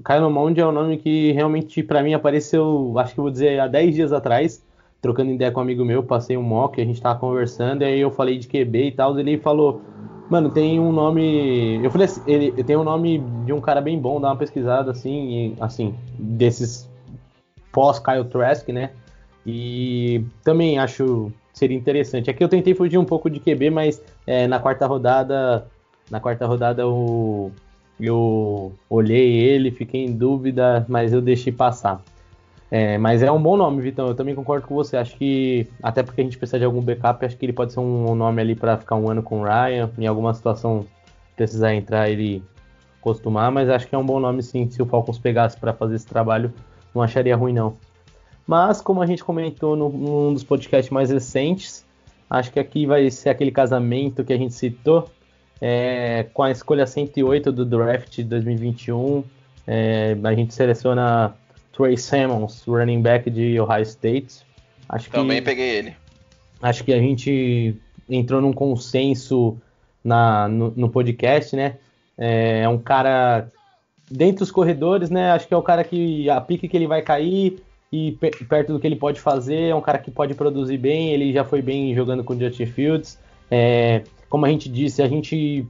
Kylo Mond é um nome que realmente para mim apareceu, acho que vou dizer, há 10 dias atrás, trocando ideia com um amigo meu, passei um mock, a gente tava conversando, e aí eu falei de QB e tal, ele falou, Mano, tem um nome. Eu falei assim, ele tem um nome de um cara bem bom, dá uma pesquisada assim, e, assim, desses pós Kyle Trask, né? E também acho seria interessante. Aqui eu tentei fugir um pouco de QB, mas é, na quarta rodada, na quarta rodada eu, eu olhei ele, fiquei em dúvida, mas eu deixei passar. É, mas é um bom nome, Vitão. Eu também concordo com você. Acho que, até porque a gente precisa de algum backup, acho que ele pode ser um, nome ali para ficar um ano com o Ryan. Em alguma situação precisar entrar, ele costumar. Mas acho que é um bom nome, sim. Se o Falcons pegasse para fazer esse trabalho, não acharia ruim, não. Mas, como a gente comentou no, num dos podcasts mais recentes, acho que aqui vai ser aquele casamento que a gente citou. É, com a escolha 108 do draft 2021, é, a gente seleciona Trey Simmons, running back de Ohio State. Acho Também que, peguei ele. Acho que a gente entrou num consenso na, no, no podcast, né? É, é um cara dentro dos corredores, né? Acho que é o cara que a pique que ele vai cair e perto do que ele pode fazer, é um cara que pode produzir bem. Ele já foi bem jogando com o Justin Fields. É, como a gente disse, a gente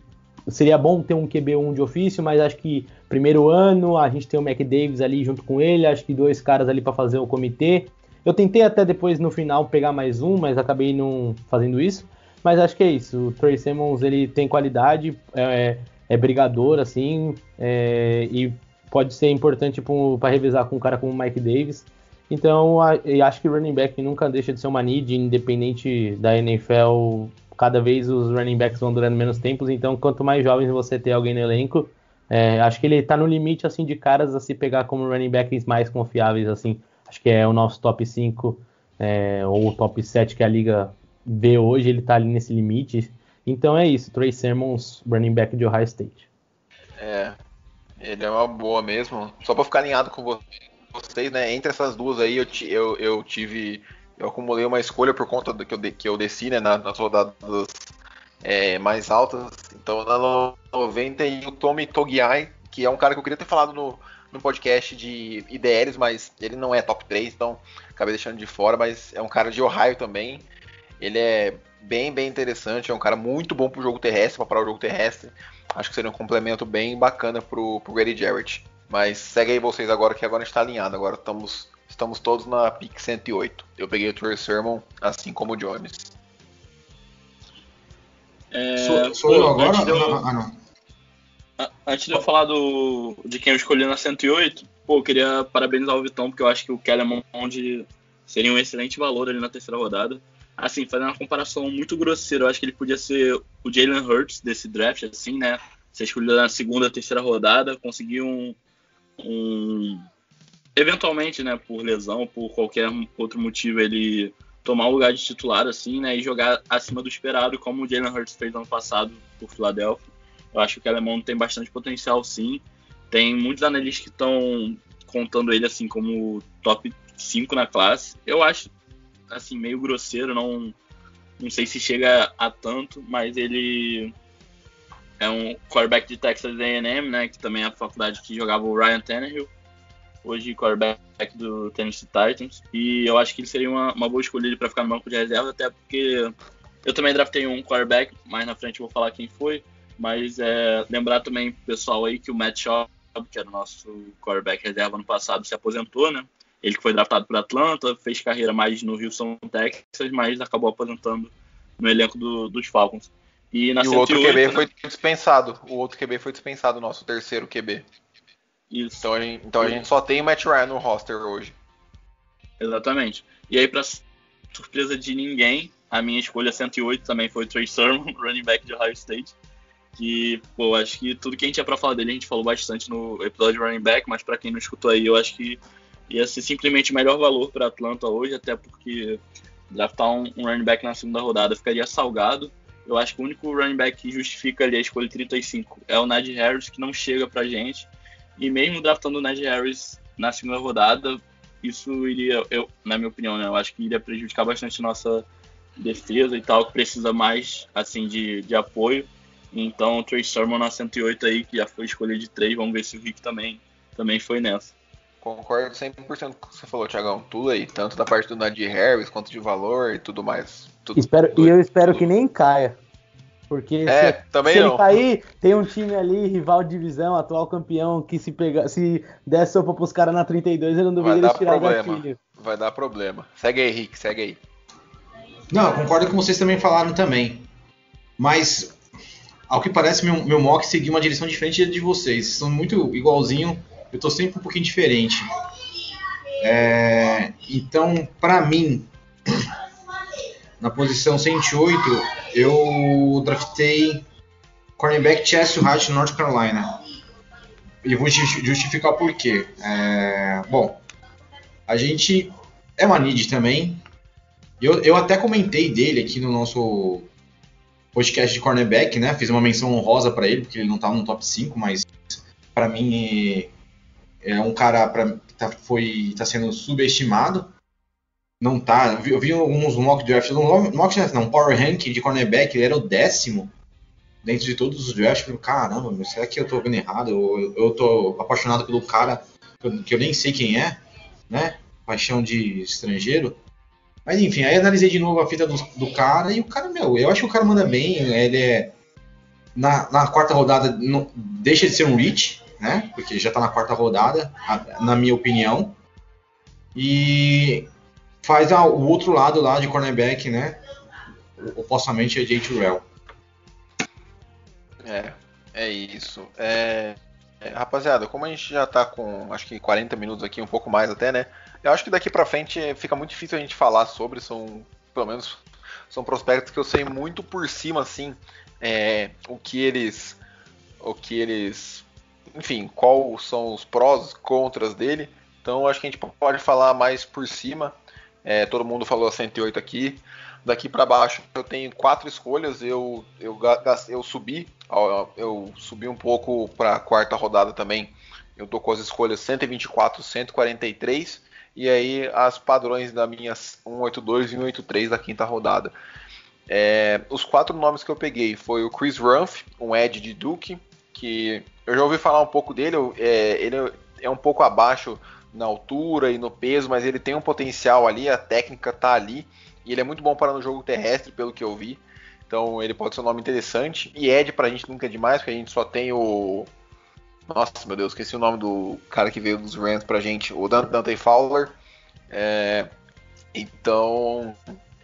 seria bom ter um QB1 de ofício, mas acho que primeiro ano a gente tem o Mac Davis ali junto com ele, acho que dois caras ali para fazer o comitê. Eu tentei até depois no final pegar mais um, mas acabei não fazendo isso. Mas acho que é isso. O Trey Simmons ele tem qualidade, é, é brigador assim, é, e pode ser importante para revezar com um cara como o Mike Davis. Então, acho que running back nunca deixa de ser uma need, independente da NFL cada vez os running backs vão durando menos tempos, então quanto mais jovens você ter alguém no elenco, é, acho que ele está no limite assim de caras a se pegar como running backs mais confiáveis assim. Acho que é o nosso top 5 é, ou o top 7 que a liga vê hoje, ele está ali nesse limite. Então é isso, Trey Sermons, running back de Ohio State. É, ele é uma boa mesmo. Só para ficar alinhado com vocês, né? Entre essas duas aí eu, eu, eu tive eu acumulei uma escolha por conta do que eu, que eu desci né, nas rodadas é, mais altas. Então na 90 e o Tommy Togiai, que é um cara que eu queria ter falado no, no podcast de IDLs, mas ele não é top 3, então acabei deixando de fora, mas é um cara de Ohio também. Ele é bem, bem interessante, é um cara muito bom pro jogo terrestre, para parar o jogo terrestre. Acho que seria um complemento bem bacana pro, pro Grady Jarrett. Mas segue aí vocês agora, que agora está alinhado. Agora estamos, estamos todos na pick 108. Eu peguei o Trey Sermon, assim como o Jones. É, Sou, sou pô, eu agora? Antes de eu, Ah, não. antes de eu falar do, de quem eu escolhi na 108, pô, eu queria parabenizar o Vitão, porque eu acho que o Kellerman seria um excelente valor ali na terceira rodada. Assim, fazendo uma comparação muito grosseira, eu acho que ele podia ser o Jalen Hurts desse draft, assim, né? Ser escolhido na segunda, terceira rodada, conseguir um, um eventualmente, né, por lesão, por qualquer outro motivo, ele tomar o lugar de titular, assim, né, e jogar acima do esperado, como o Jalen Hurts fez ano passado por Philadelphia. Eu acho que o alemão tem bastante potencial, sim. Tem muitos analistas que estão contando ele, assim, como top 5 na classe. Eu acho, assim, meio grosseiro, não, não sei se chega a tanto, mas ele é um quarterback de Texas A&M, né, que também é a faculdade que jogava o Ryan Tannehill hoje quarterback do Tennessee Titans. E eu acho que ele seria uma, uma boa escolha para ficar no banco de reserva, até porque eu também draftei um quarterback, mais na frente eu vou falar quem foi. Mas é, lembrar também, pessoal, aí que o Matt Schaub, que era o nosso quarterback reserva no passado, se aposentou, né? Ele que foi draftado por Atlanta, fez carreira mais no Houston, Texas, mas acabou aposentando no elenco do, dos Falcons. E, na e o outro 108, QB né? foi dispensado. O outro QB foi dispensado, o nosso terceiro QB. Isso. Então a gente, então a gente só tem o Matt Ryan no roster hoje. Exatamente. E aí, pra surpresa de ninguém, a minha escolha 108 também foi o Trey Sermon, running back de Ohio State. Que, pô, acho que tudo que a gente tinha pra falar dele a gente falou bastante no episódio de running back, mas pra quem não escutou aí, eu acho que ia ser simplesmente o melhor valor pra Atlanta hoje, até porque draftar um, um running back na segunda rodada ficaria salgado. Eu acho que o único running back que justifica ali a escolha 35 é o Najee Harris, que não chega pra gente. E mesmo draftando o Najee Harris na segunda rodada, isso iria, eu, na minha opinião, né, eu acho que iria prejudicar bastante nossa defesa e tal, que precisa mais assim de, de apoio. Então, o Trey Sermon na 108 aí, que já foi escolha de 3, vamos ver se o Rick também, também foi nessa. Concordo 100% com o que você falou, Thiagão. Tudo aí, tanto da parte do Nadir Harris quanto de valor e tudo mais. Tudo, Espero, tudo, e eu espero tudo. que nem caia. Porque É, se, também se não. ele cair, tem um time ali, rival de divisão, atual campeão, que se pegar, se der sopa pros caras na 32, eu não duvido eles tirar o problema. gatilho. Vai dar problema. Segue aí, Rick, segue aí. Não, eu concordo com vocês também falaram também. Mas, ao que parece, meu, meu mock seguiu uma direção diferente de vocês. São muito igualzinho, eu tô sempre um pouquinho diferente. É, então, pra mim, na posição 108, eu draftei cornerback Chester Hart, North Carolina. E vou justi- justificar por quê. É, bom, a gente é uma need também. Eu, eu até comentei dele aqui no nosso podcast de cornerback, né? Fiz uma menção honrosa pra ele, porque ele não tá no top 5, mas pra mim é um cara pra, tá, foi, tá sendo subestimado. Não tá. Eu vi, alguns mock drafts, não mock draft não, power ranking de cornerback, ele era o décimo dentro de todos os drafts. Eu caramba, meu, será que eu tô vendo errado? Eu, eu tô apaixonado pelo cara que eu, nem sei quem é, né? Paixão de estrangeiro. Mas enfim, aí analisei de novo a fita do, do cara e o cara, meu, eu acho que o cara manda bem, ele é. Na, na quarta rodada não- deixa de ser um reach, né? Porque já tá na quarta rodada, na minha opinião. E faz a- o outro lado lá de cornerback, né? Opostamente é Jay Terrell. É, é isso. É, é, rapaziada, como a gente já tá com acho que 40 minutos aqui, um pouco mais até, né? Eu acho que daqui pra frente fica muito difícil a gente falar sobre, são pelo menos são prospectos que eu sei muito por cima assim, é, o que eles o que eles enfim, quais são os prós, contras dele. Então acho que a gente pode falar mais por cima. É, todo mundo falou 108 aqui. Daqui para baixo eu tenho quatro escolhas. Eu, eu, eu subi, eu subi um pouco para a quarta rodada também. Eu tô com as escolhas 124, 143 e aí as padrões da minha 182 e 183 da quinta rodada. É, os quatro nomes que eu peguei foi o Chris Rumph, um Ed de Duke, que eu já ouvi falar um pouco dele, é, ele é um pouco abaixo na altura e no peso, mas ele tem um potencial ali, a técnica tá ali, e ele é muito bom para no jogo terrestre, pelo que eu vi. Então ele pode ser um nome interessante. E Ed pra gente nunca é demais, porque a gente só tem o. Nossa, meu Deus, esqueci o nome do cara que veio dos Rams pra gente, o Dante Fowler. É... Então,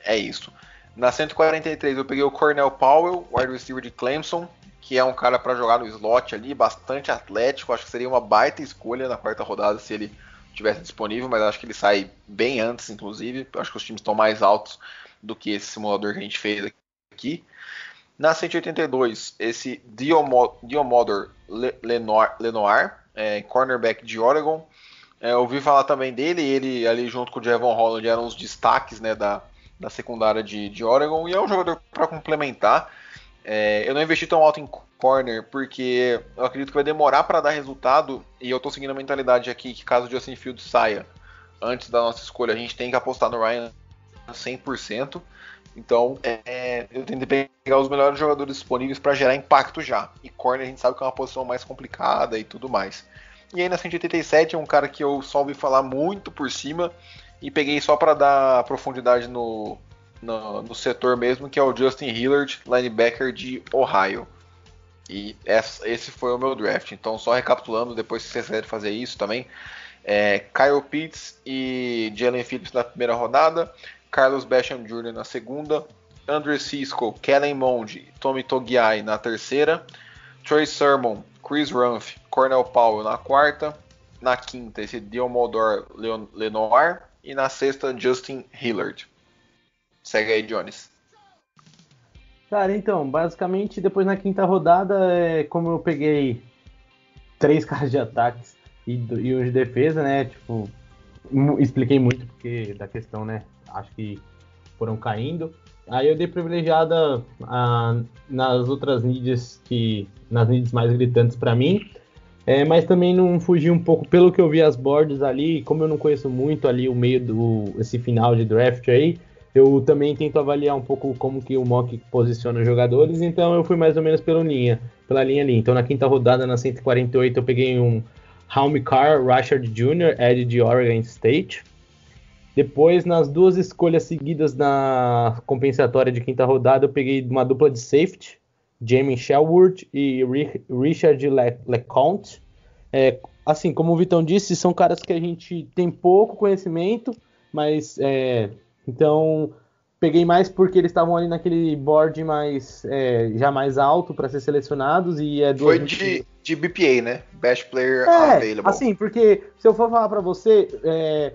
é isso. Na 143 eu peguei o Cornell Powell, wide receiver de Clemson, que é um cara para jogar no slot ali, bastante atlético. Acho que seria uma baita escolha na quarta rodada se ele tivesse disponível, mas acho que ele sai bem antes, inclusive. Acho que os times estão mais altos do que esse simulador que a gente fez aqui. Na 182, esse Diomodor Lenoir, Lenoir é, cornerback de Oregon. É, ouvi falar também dele, ele ali junto com o Javon Holland eram os destaques né, da, da secundária de, de Oregon, e é um jogador para complementar. É, eu não investi tão alto em corner porque eu acredito que vai demorar para dar resultado e eu estou seguindo a mentalidade aqui que caso o Justin Fields saia antes da nossa escolha, a gente tem que apostar no Ryan 100%. Então, é, eu tentei pegar os melhores jogadores disponíveis para gerar impacto já. E corner a gente sabe que é uma posição mais complicada e tudo mais. E aí na 187 é um cara que eu só ouvi falar muito por cima e peguei só para dar profundidade no, no, no, setor mesmo, que é o Justin Hillard, linebacker de Ohio. E esse foi o meu draft. Então, só recapitulando, depois se vocês quiserem fazer isso também. É, Kyle Pitts e Jalen Phillips na primeira rodada, Carlos Basham Jr. na segunda, Andrew Cisco, Kellen Mond, Tommy Togiai na terceira, Troy Sermon, Chris Rumph, Cornell Powell na quarta, na quinta esse Diomodor Lenoir e na sexta Justin Hillard. Segue aí, Jones. Cara, então, basicamente, depois na quinta rodada, é, como eu peguei três caras de ataques e, e um de defesa, né? Tipo, expliquei muito porque da questão, né? Acho que foram caindo. Aí eu dei privilegiada a, nas outras needs que nas needs mais gritantes para mim. É, mas também não fugi um pouco pelo que eu vi as boards ali, como eu não conheço muito ali o meio do esse final de draft aí, eu também tento avaliar um pouco como que o mock posiciona os jogadores, então eu fui mais ou menos pela linha, pela linha ali. Então na quinta rodada, na 148, eu peguei um Halmy Carr, Rashard Jr., Ed de Oregon State. Depois, nas duas escolhas seguidas na compensatória de quinta rodada, eu peguei uma dupla de safety, Jamie Shelwood e Richard Le. É, assim, como o Vitão disse, são caras que a gente tem pouco conhecimento, mas é, então, peguei mais porque eles estavam ali naquele board mais é, já mais alto para ser selecionados e é Foi de, de BPA, né? Best Player é, Available. Assim, porque se eu for falar para você, é,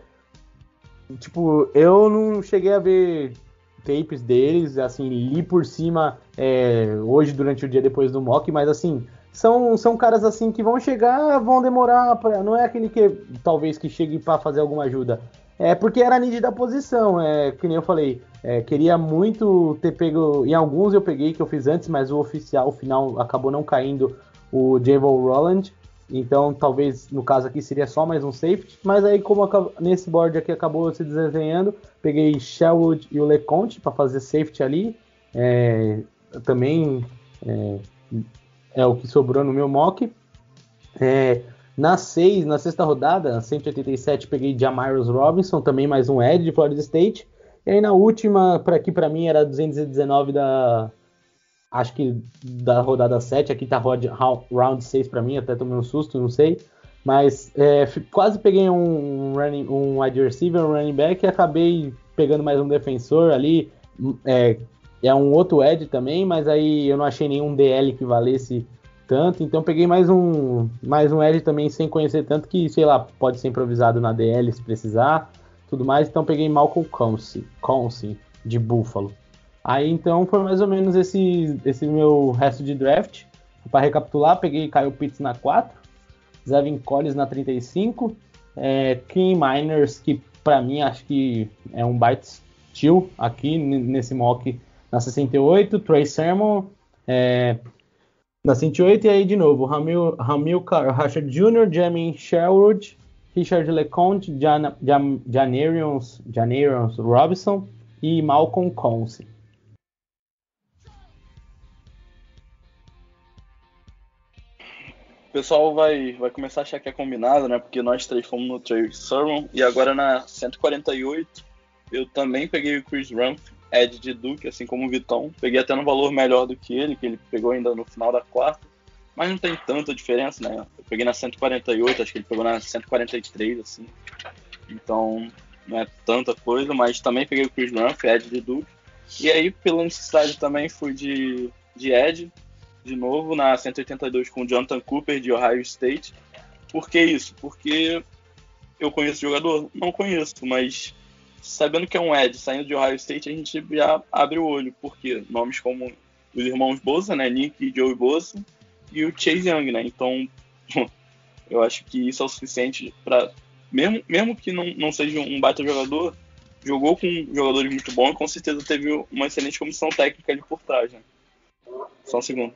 tipo, eu não cheguei a ver tapes deles, assim, li por cima é, hoje durante o dia depois do mock, mas assim, são, são caras assim que vão chegar, vão demorar, pra, não é aquele que talvez que chegue para fazer alguma ajuda. É porque era nítida a posição, é, que nem eu falei. É, queria muito ter pego. Em alguns eu peguei que eu fiz antes, mas o oficial, o final, acabou não caindo o Javon Roland. Então, talvez no caso aqui seria só mais um safety. Mas aí, como nesse board aqui acabou se desenhando, peguei Sherwood e o LeConte para fazer safety ali. É, também é, é, o que sobrou no meu mock. É, na 6, na sexta rodada, 187, peguei Jamairos Robinson, também mais um Ed de Florida State. E aí na última, para aqui para mim era 219 da acho que da rodada 7, aqui tá round 6 para mim, até tomei um susto, não sei. Mas é, quase peguei um, running, um wide receiver, um running back e acabei pegando mais um defensor ali. É, é um outro Ed também, mas aí eu não achei nenhum DL que valesse tanto, então peguei mais um mais um Edge também sem conhecer tanto que, sei lá, pode ser improvisado na DL se precisar, tudo mais, então peguei Malcolm Conce, de Buffalo. Aí então foi mais ou menos esse esse meu resto de draft. Para recapitular, peguei Kyle Pitts na 4, Zevin Collins na 35, é, King Miners, que para mim acho que é um baita steal aqui nesse mock na 68, Trey Sermon, é, na 108, e aí de novo, Hamil, Hamilcar Rashad Jr., Jamie Sherwood, Richard LeConte, Jan, Jan, Janarions, Janarions Robinson e Malcolm Conce. pessoal vai, vai começar a achar que é combinado, né? Porque nós três fomos no Trey Sermon e agora na 148 eu também peguei o Chris Rumph, Ed de Duke, assim como o Vitão. Peguei até no valor melhor do que ele, que ele pegou ainda no final da quarta. Mas não tem tanta diferença, né? Eu peguei na 148, acho que ele pegou na 143, assim. Então, não é tanta coisa, mas também peguei o Chris Rumph, Ed de Duke. E aí, pela necessidade também, fui de, de Ed, de novo, na 182 com o Jonathan Cooper, de Ohio State. Por que isso? Porque eu conheço o jogador? Não conheço, mas sabendo que é um Ed saindo de Ohio State, a gente já abre o olho, porque nomes como os irmãos Bosa, né, Nick e Joey Bosa, e o Chase Young, né, então eu acho que isso é o suficiente para mesmo, mesmo que não, não seja um baita jogador, jogou com jogadores muito bons e com certeza teve uma excelente comissão técnica ali por trás, né. Só um segundo.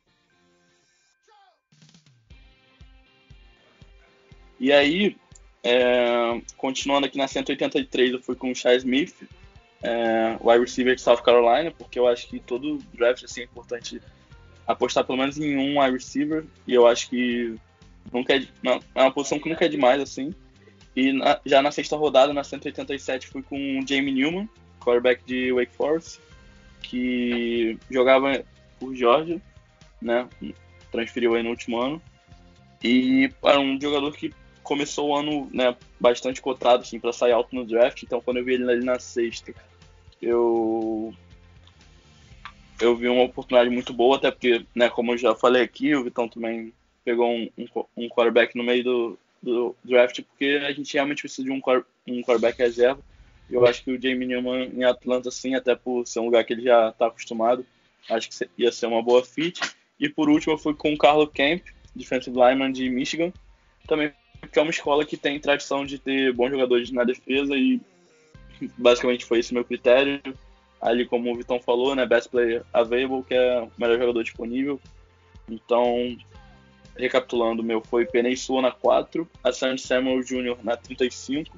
E aí, é, continuando aqui na 183, eu fui com o Shai Smith, é, wide receiver de South Carolina, porque eu acho que todo draft assim, é importante apostar pelo menos em um wide receiver, e eu acho que nunca é, é uma posição que nunca é demais, assim. E na, já na sexta rodada, na 187, fui com o Jamie Newman, quarterback de Wake Forest, que jogava por Georgia, né? Transferiu aí no último ano. E era um jogador que começou o ano né, bastante cotado assim, para sair alto no draft, então quando eu vi ele ali na sexta, eu eu vi uma oportunidade muito boa, até porque, né, como eu já falei aqui, o Vitão também pegou um, um, um quarterback no meio do, do draft, porque a gente realmente precisa de um, um quarterback reserva. Eu acho que o Jamie Newman em Atlanta, sim, até por ser um lugar que ele já está acostumado, acho que ia ser uma boa fit. E por último, eu fui com o Carlo Camp, defensive lineman de Michigan, também porque é uma escola que tem tradição de ter bons jogadores na defesa e basicamente foi esse meu critério. Ali, como o Vitão falou, né, best player available, que é o melhor jogador disponível. Então, recapitulando, meu foi Penei Sua na 4, Asante Samuel Jr. na 35,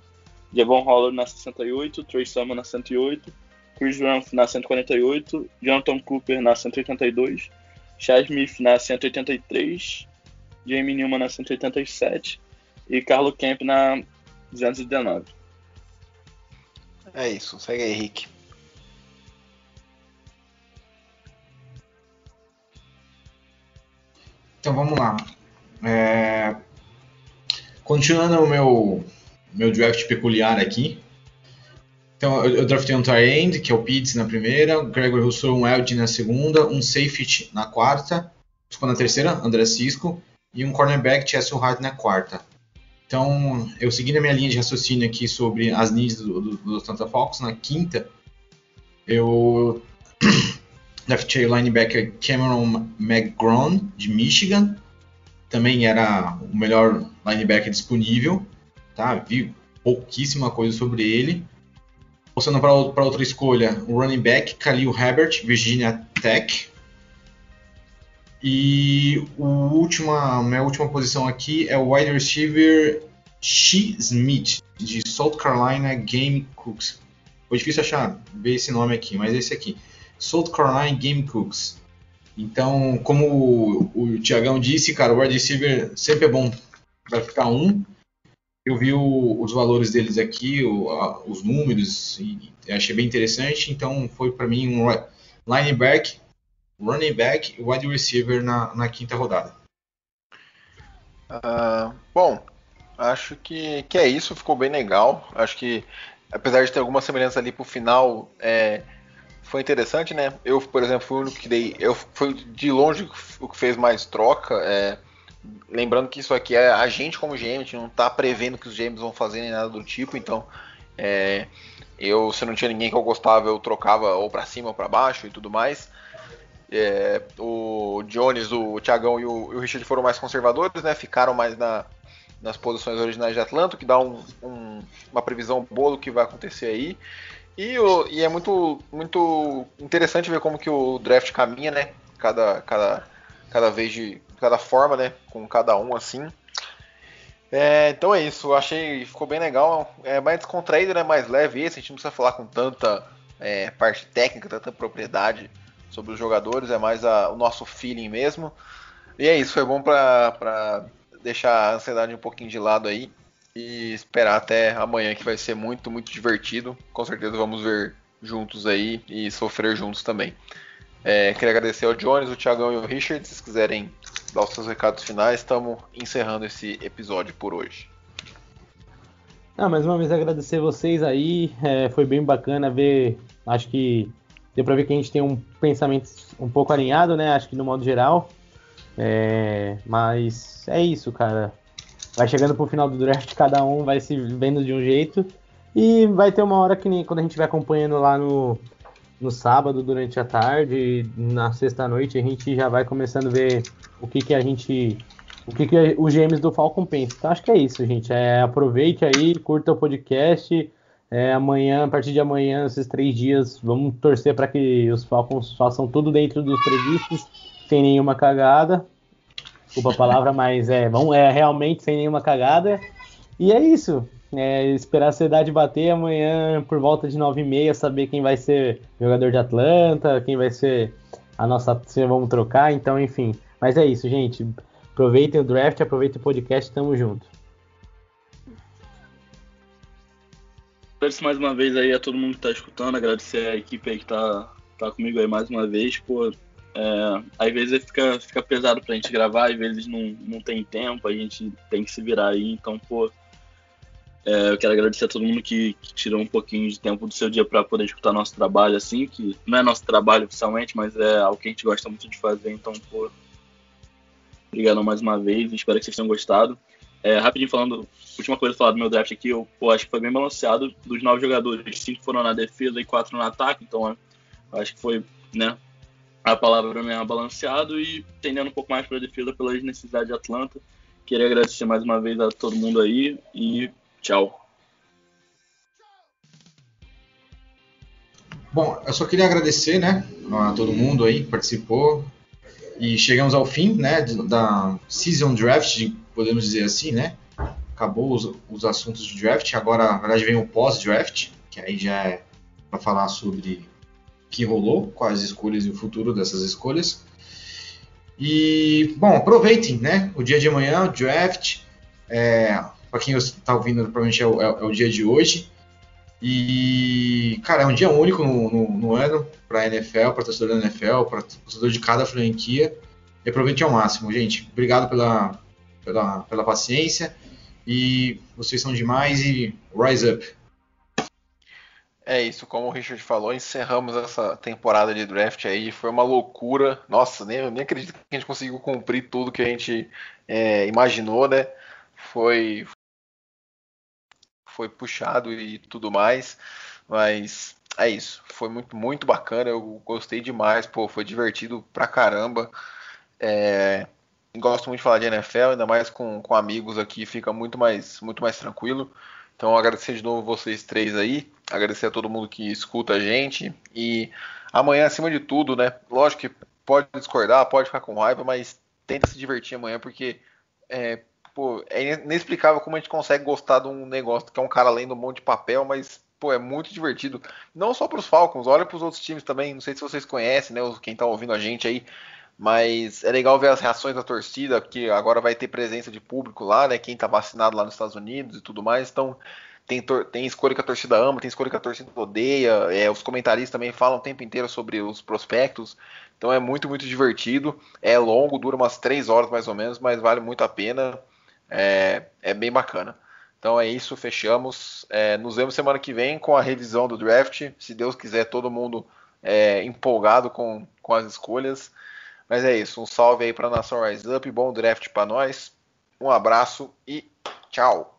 Devon Holler na 68, Trey Summer na 108, Chris Rumph na 148, Jonathan Cooper na 182, Chad Smith na 183, Jamie Newman na 187 e Carlo Kemp na 219. É isso, segue aí, Henrique. Então vamos lá. É... Continuando o meu, meu draft peculiar aqui. Então eu, eu draftei um tight que é o Pitts na primeira, Gregory Rousseau, um Eld na segunda, um safety na quarta, ficou na terceira, André Cisco, e um cornerback, Chessel Hart na quarta. Então, eu segui a minha linha de raciocínio aqui sobre as needs do, do, do Atlanta Falcons, na quinta, eu draftei o linebacker Cameron McGrone, de Michigan. Também era o melhor linebacker disponível, tá? Vi pouquíssima coisa sobre ele. Passando para outra escolha, o running back Khalil Herbert, Virginia Tech. E o última, minha última posição aqui é o wide receiver She Smith, de South Carolina Gamecocks. Foi difícil achar, ver esse nome aqui, mas esse aqui. South Carolina Gamecocks. Então, como o, o Tiagão disse, cara, o wide receiver sempre é bom para ficar um. Eu vi o, os valores deles aqui, o, a, os números, e achei bem interessante. Então, foi para mim um linebacker running back e wide receiver na, na quinta rodada. Uh, bom, acho que, que é isso, ficou bem legal. Acho que, apesar de ter alguma semelhança ali pro final, é, foi interessante, né? Eu, por exemplo, fui o que dei. Eu fui de longe o que fez mais troca. É, lembrando que isso aqui é a gente como GM, a gente não tá prevendo que os GMs vão fazer nem nada do tipo, então. É, eu, se não tinha ninguém que eu gostava, eu trocava ou para cima ou para baixo e tudo mais. É, o Jones, o Thiagão e o, e o, Richard foram mais conservadores, né? Ficaram mais na, nas posições originais de Atlanta, que dá um, um, uma previsão boa do que vai acontecer aí. E, o, e, é muito, muito interessante ver como que o draft caminha, né? Cada, cada, cada vez de cada forma, né? Com cada um assim. É, então é isso, achei ficou bem legal. É mais descontraído, né? Mais leve esse, a gente não precisa falar com tanta é, parte técnica, tanta propriedade sobre os jogadores, é mais a, o nosso feeling mesmo. E é isso, foi bom para deixar a ansiedade um pouquinho de lado aí e esperar até amanhã que vai ser muito, muito divertido. Com certeza vamos ver juntos aí e sofrer juntos também. É, queria agradecer ao Jones, o Thiagão e o Richard. Se quiserem dar os seus recados finais, estamos encerrando esse episódio por hoje. Ah, mais uma vez agradecer vocês aí. É, foi bem bacana ver. Acho que deu pra ver que a gente tem um pensamento um pouco alinhado, né? Acho que no modo geral. É, mas é isso, cara. Vai chegando pro final do draft, cada um vai se vendo de um jeito. E vai ter uma hora que nem quando a gente vai acompanhando lá no, no sábado durante a tarde, na sexta noite, a gente já vai começando a ver o que, que a gente. O que, que os GMs do Falcon pensam. Então acho que é isso, gente. É, aproveite aí, curta o podcast. É, amanhã, a partir de amanhã, esses três dias, vamos torcer para que os Falcons façam tudo dentro dos previstos, sem nenhuma cagada. Desculpa a palavra, mas é, vamos, é realmente sem nenhuma cagada. E é isso. É, esperar a cidade bater amanhã por volta de 9h30, saber quem vai ser jogador de Atlanta, quem vai ser a nossa. Se vamos trocar, então, enfim. Mas é isso, gente. Aproveitem o draft, aproveitem o podcast, tamo junto. Agradeço mais uma vez aí a todo mundo que tá escutando, agradecer a equipe aí que tá, tá comigo aí mais uma vez, pô. É, às vezes fica, fica pesado pra gente gravar, às vezes não, não tem tempo, a gente tem que se virar aí, então, pô, é, eu quero agradecer a todo mundo que, que, tirou um pouquinho de tempo do seu dia para poder escutar nosso trabalho, assim, que não é nosso trabalho oficialmente, mas é algo que a gente gosta muito de fazer. Então, pô, obrigado mais uma vez, espero que vocês tenham gostado. É, rapidinho falando, última coisa falar do meu draft aqui, eu acho que foi bem balanceado. Dos nove jogadores, cinco foram na defesa e quatro no ataque, então acho que foi, né, a palavra mesmo balanceado e tendendo um pouco mais para a defesa pelas necessidades de Atlanta. Queria agradecer mais uma vez a todo mundo aí e Tchau. Bom, eu só queria agradecer, né, a todo mundo aí que participou. E chegamos ao fim, né, da season draft, podemos dizer assim, né? Acabou os, os assuntos de draft, agora na verdade vem o pós-draft, que aí já é para falar sobre o que rolou, quais escolhas e o futuro dessas escolhas. E, bom, aproveitem, né, o dia de amanhã, o draft. É, para quem está ouvindo, provavelmente é o, é, é o, dia de hoje. E, cara, é um dia único no, no, no ano para a NFL, para torcedor da NFL, para torcedor de cada franquia. E aproveite ao máximo, gente. Obrigado pela, pela, pela paciência. E vocês são demais e rise up. É isso, como o Richard falou, encerramos essa temporada de draft aí, foi uma loucura. Nossa, nem, nem acredito que a gente conseguiu cumprir tudo que a gente é, imaginou, né? Foi, foi puxado e tudo mais, mas é isso. Foi muito, muito bacana, eu gostei demais, pô, foi divertido pra caramba. É, gosto muito de falar de NFL, ainda mais com, com amigos aqui, fica muito mais, muito mais tranquilo. Então, agradecer de novo vocês três aí, agradecer a todo mundo que escuta a gente e amanhã, acima de tudo, né? Lógico que pode discordar, pode ficar com raiva, mas tenta se divertir amanhã porque é, pô, é inexplicável como a gente consegue gostar de um negócio que é um cara lendo um monte de papel, mas, pô, é muito divertido. Não só para os Falcons, olha para os outros times também. Não sei se vocês conhecem, né, quem tá ouvindo a gente aí, mas é legal ver as reações da torcida, que agora vai ter presença de público lá, né, quem tá vacinado lá nos Estados Unidos e tudo mais. Então, tem, tem escolha que a torcida ama, tem escolha que a torcida odeia. É, os comentaristas também falam o tempo inteiro sobre os prospectos. Então é muito, muito divertido. É longo, dura umas três horas mais ou menos, mas vale muito a pena. É, é bem bacana. Então é isso, fechamos. É, nos vemos semana que vem com a revisão do draft. Se Deus quiser, todo mundo é, empolgado com, com as escolhas. Mas é isso, um salve aí para a Nação Rise Up, bom draft para nós. Um abraço e tchau.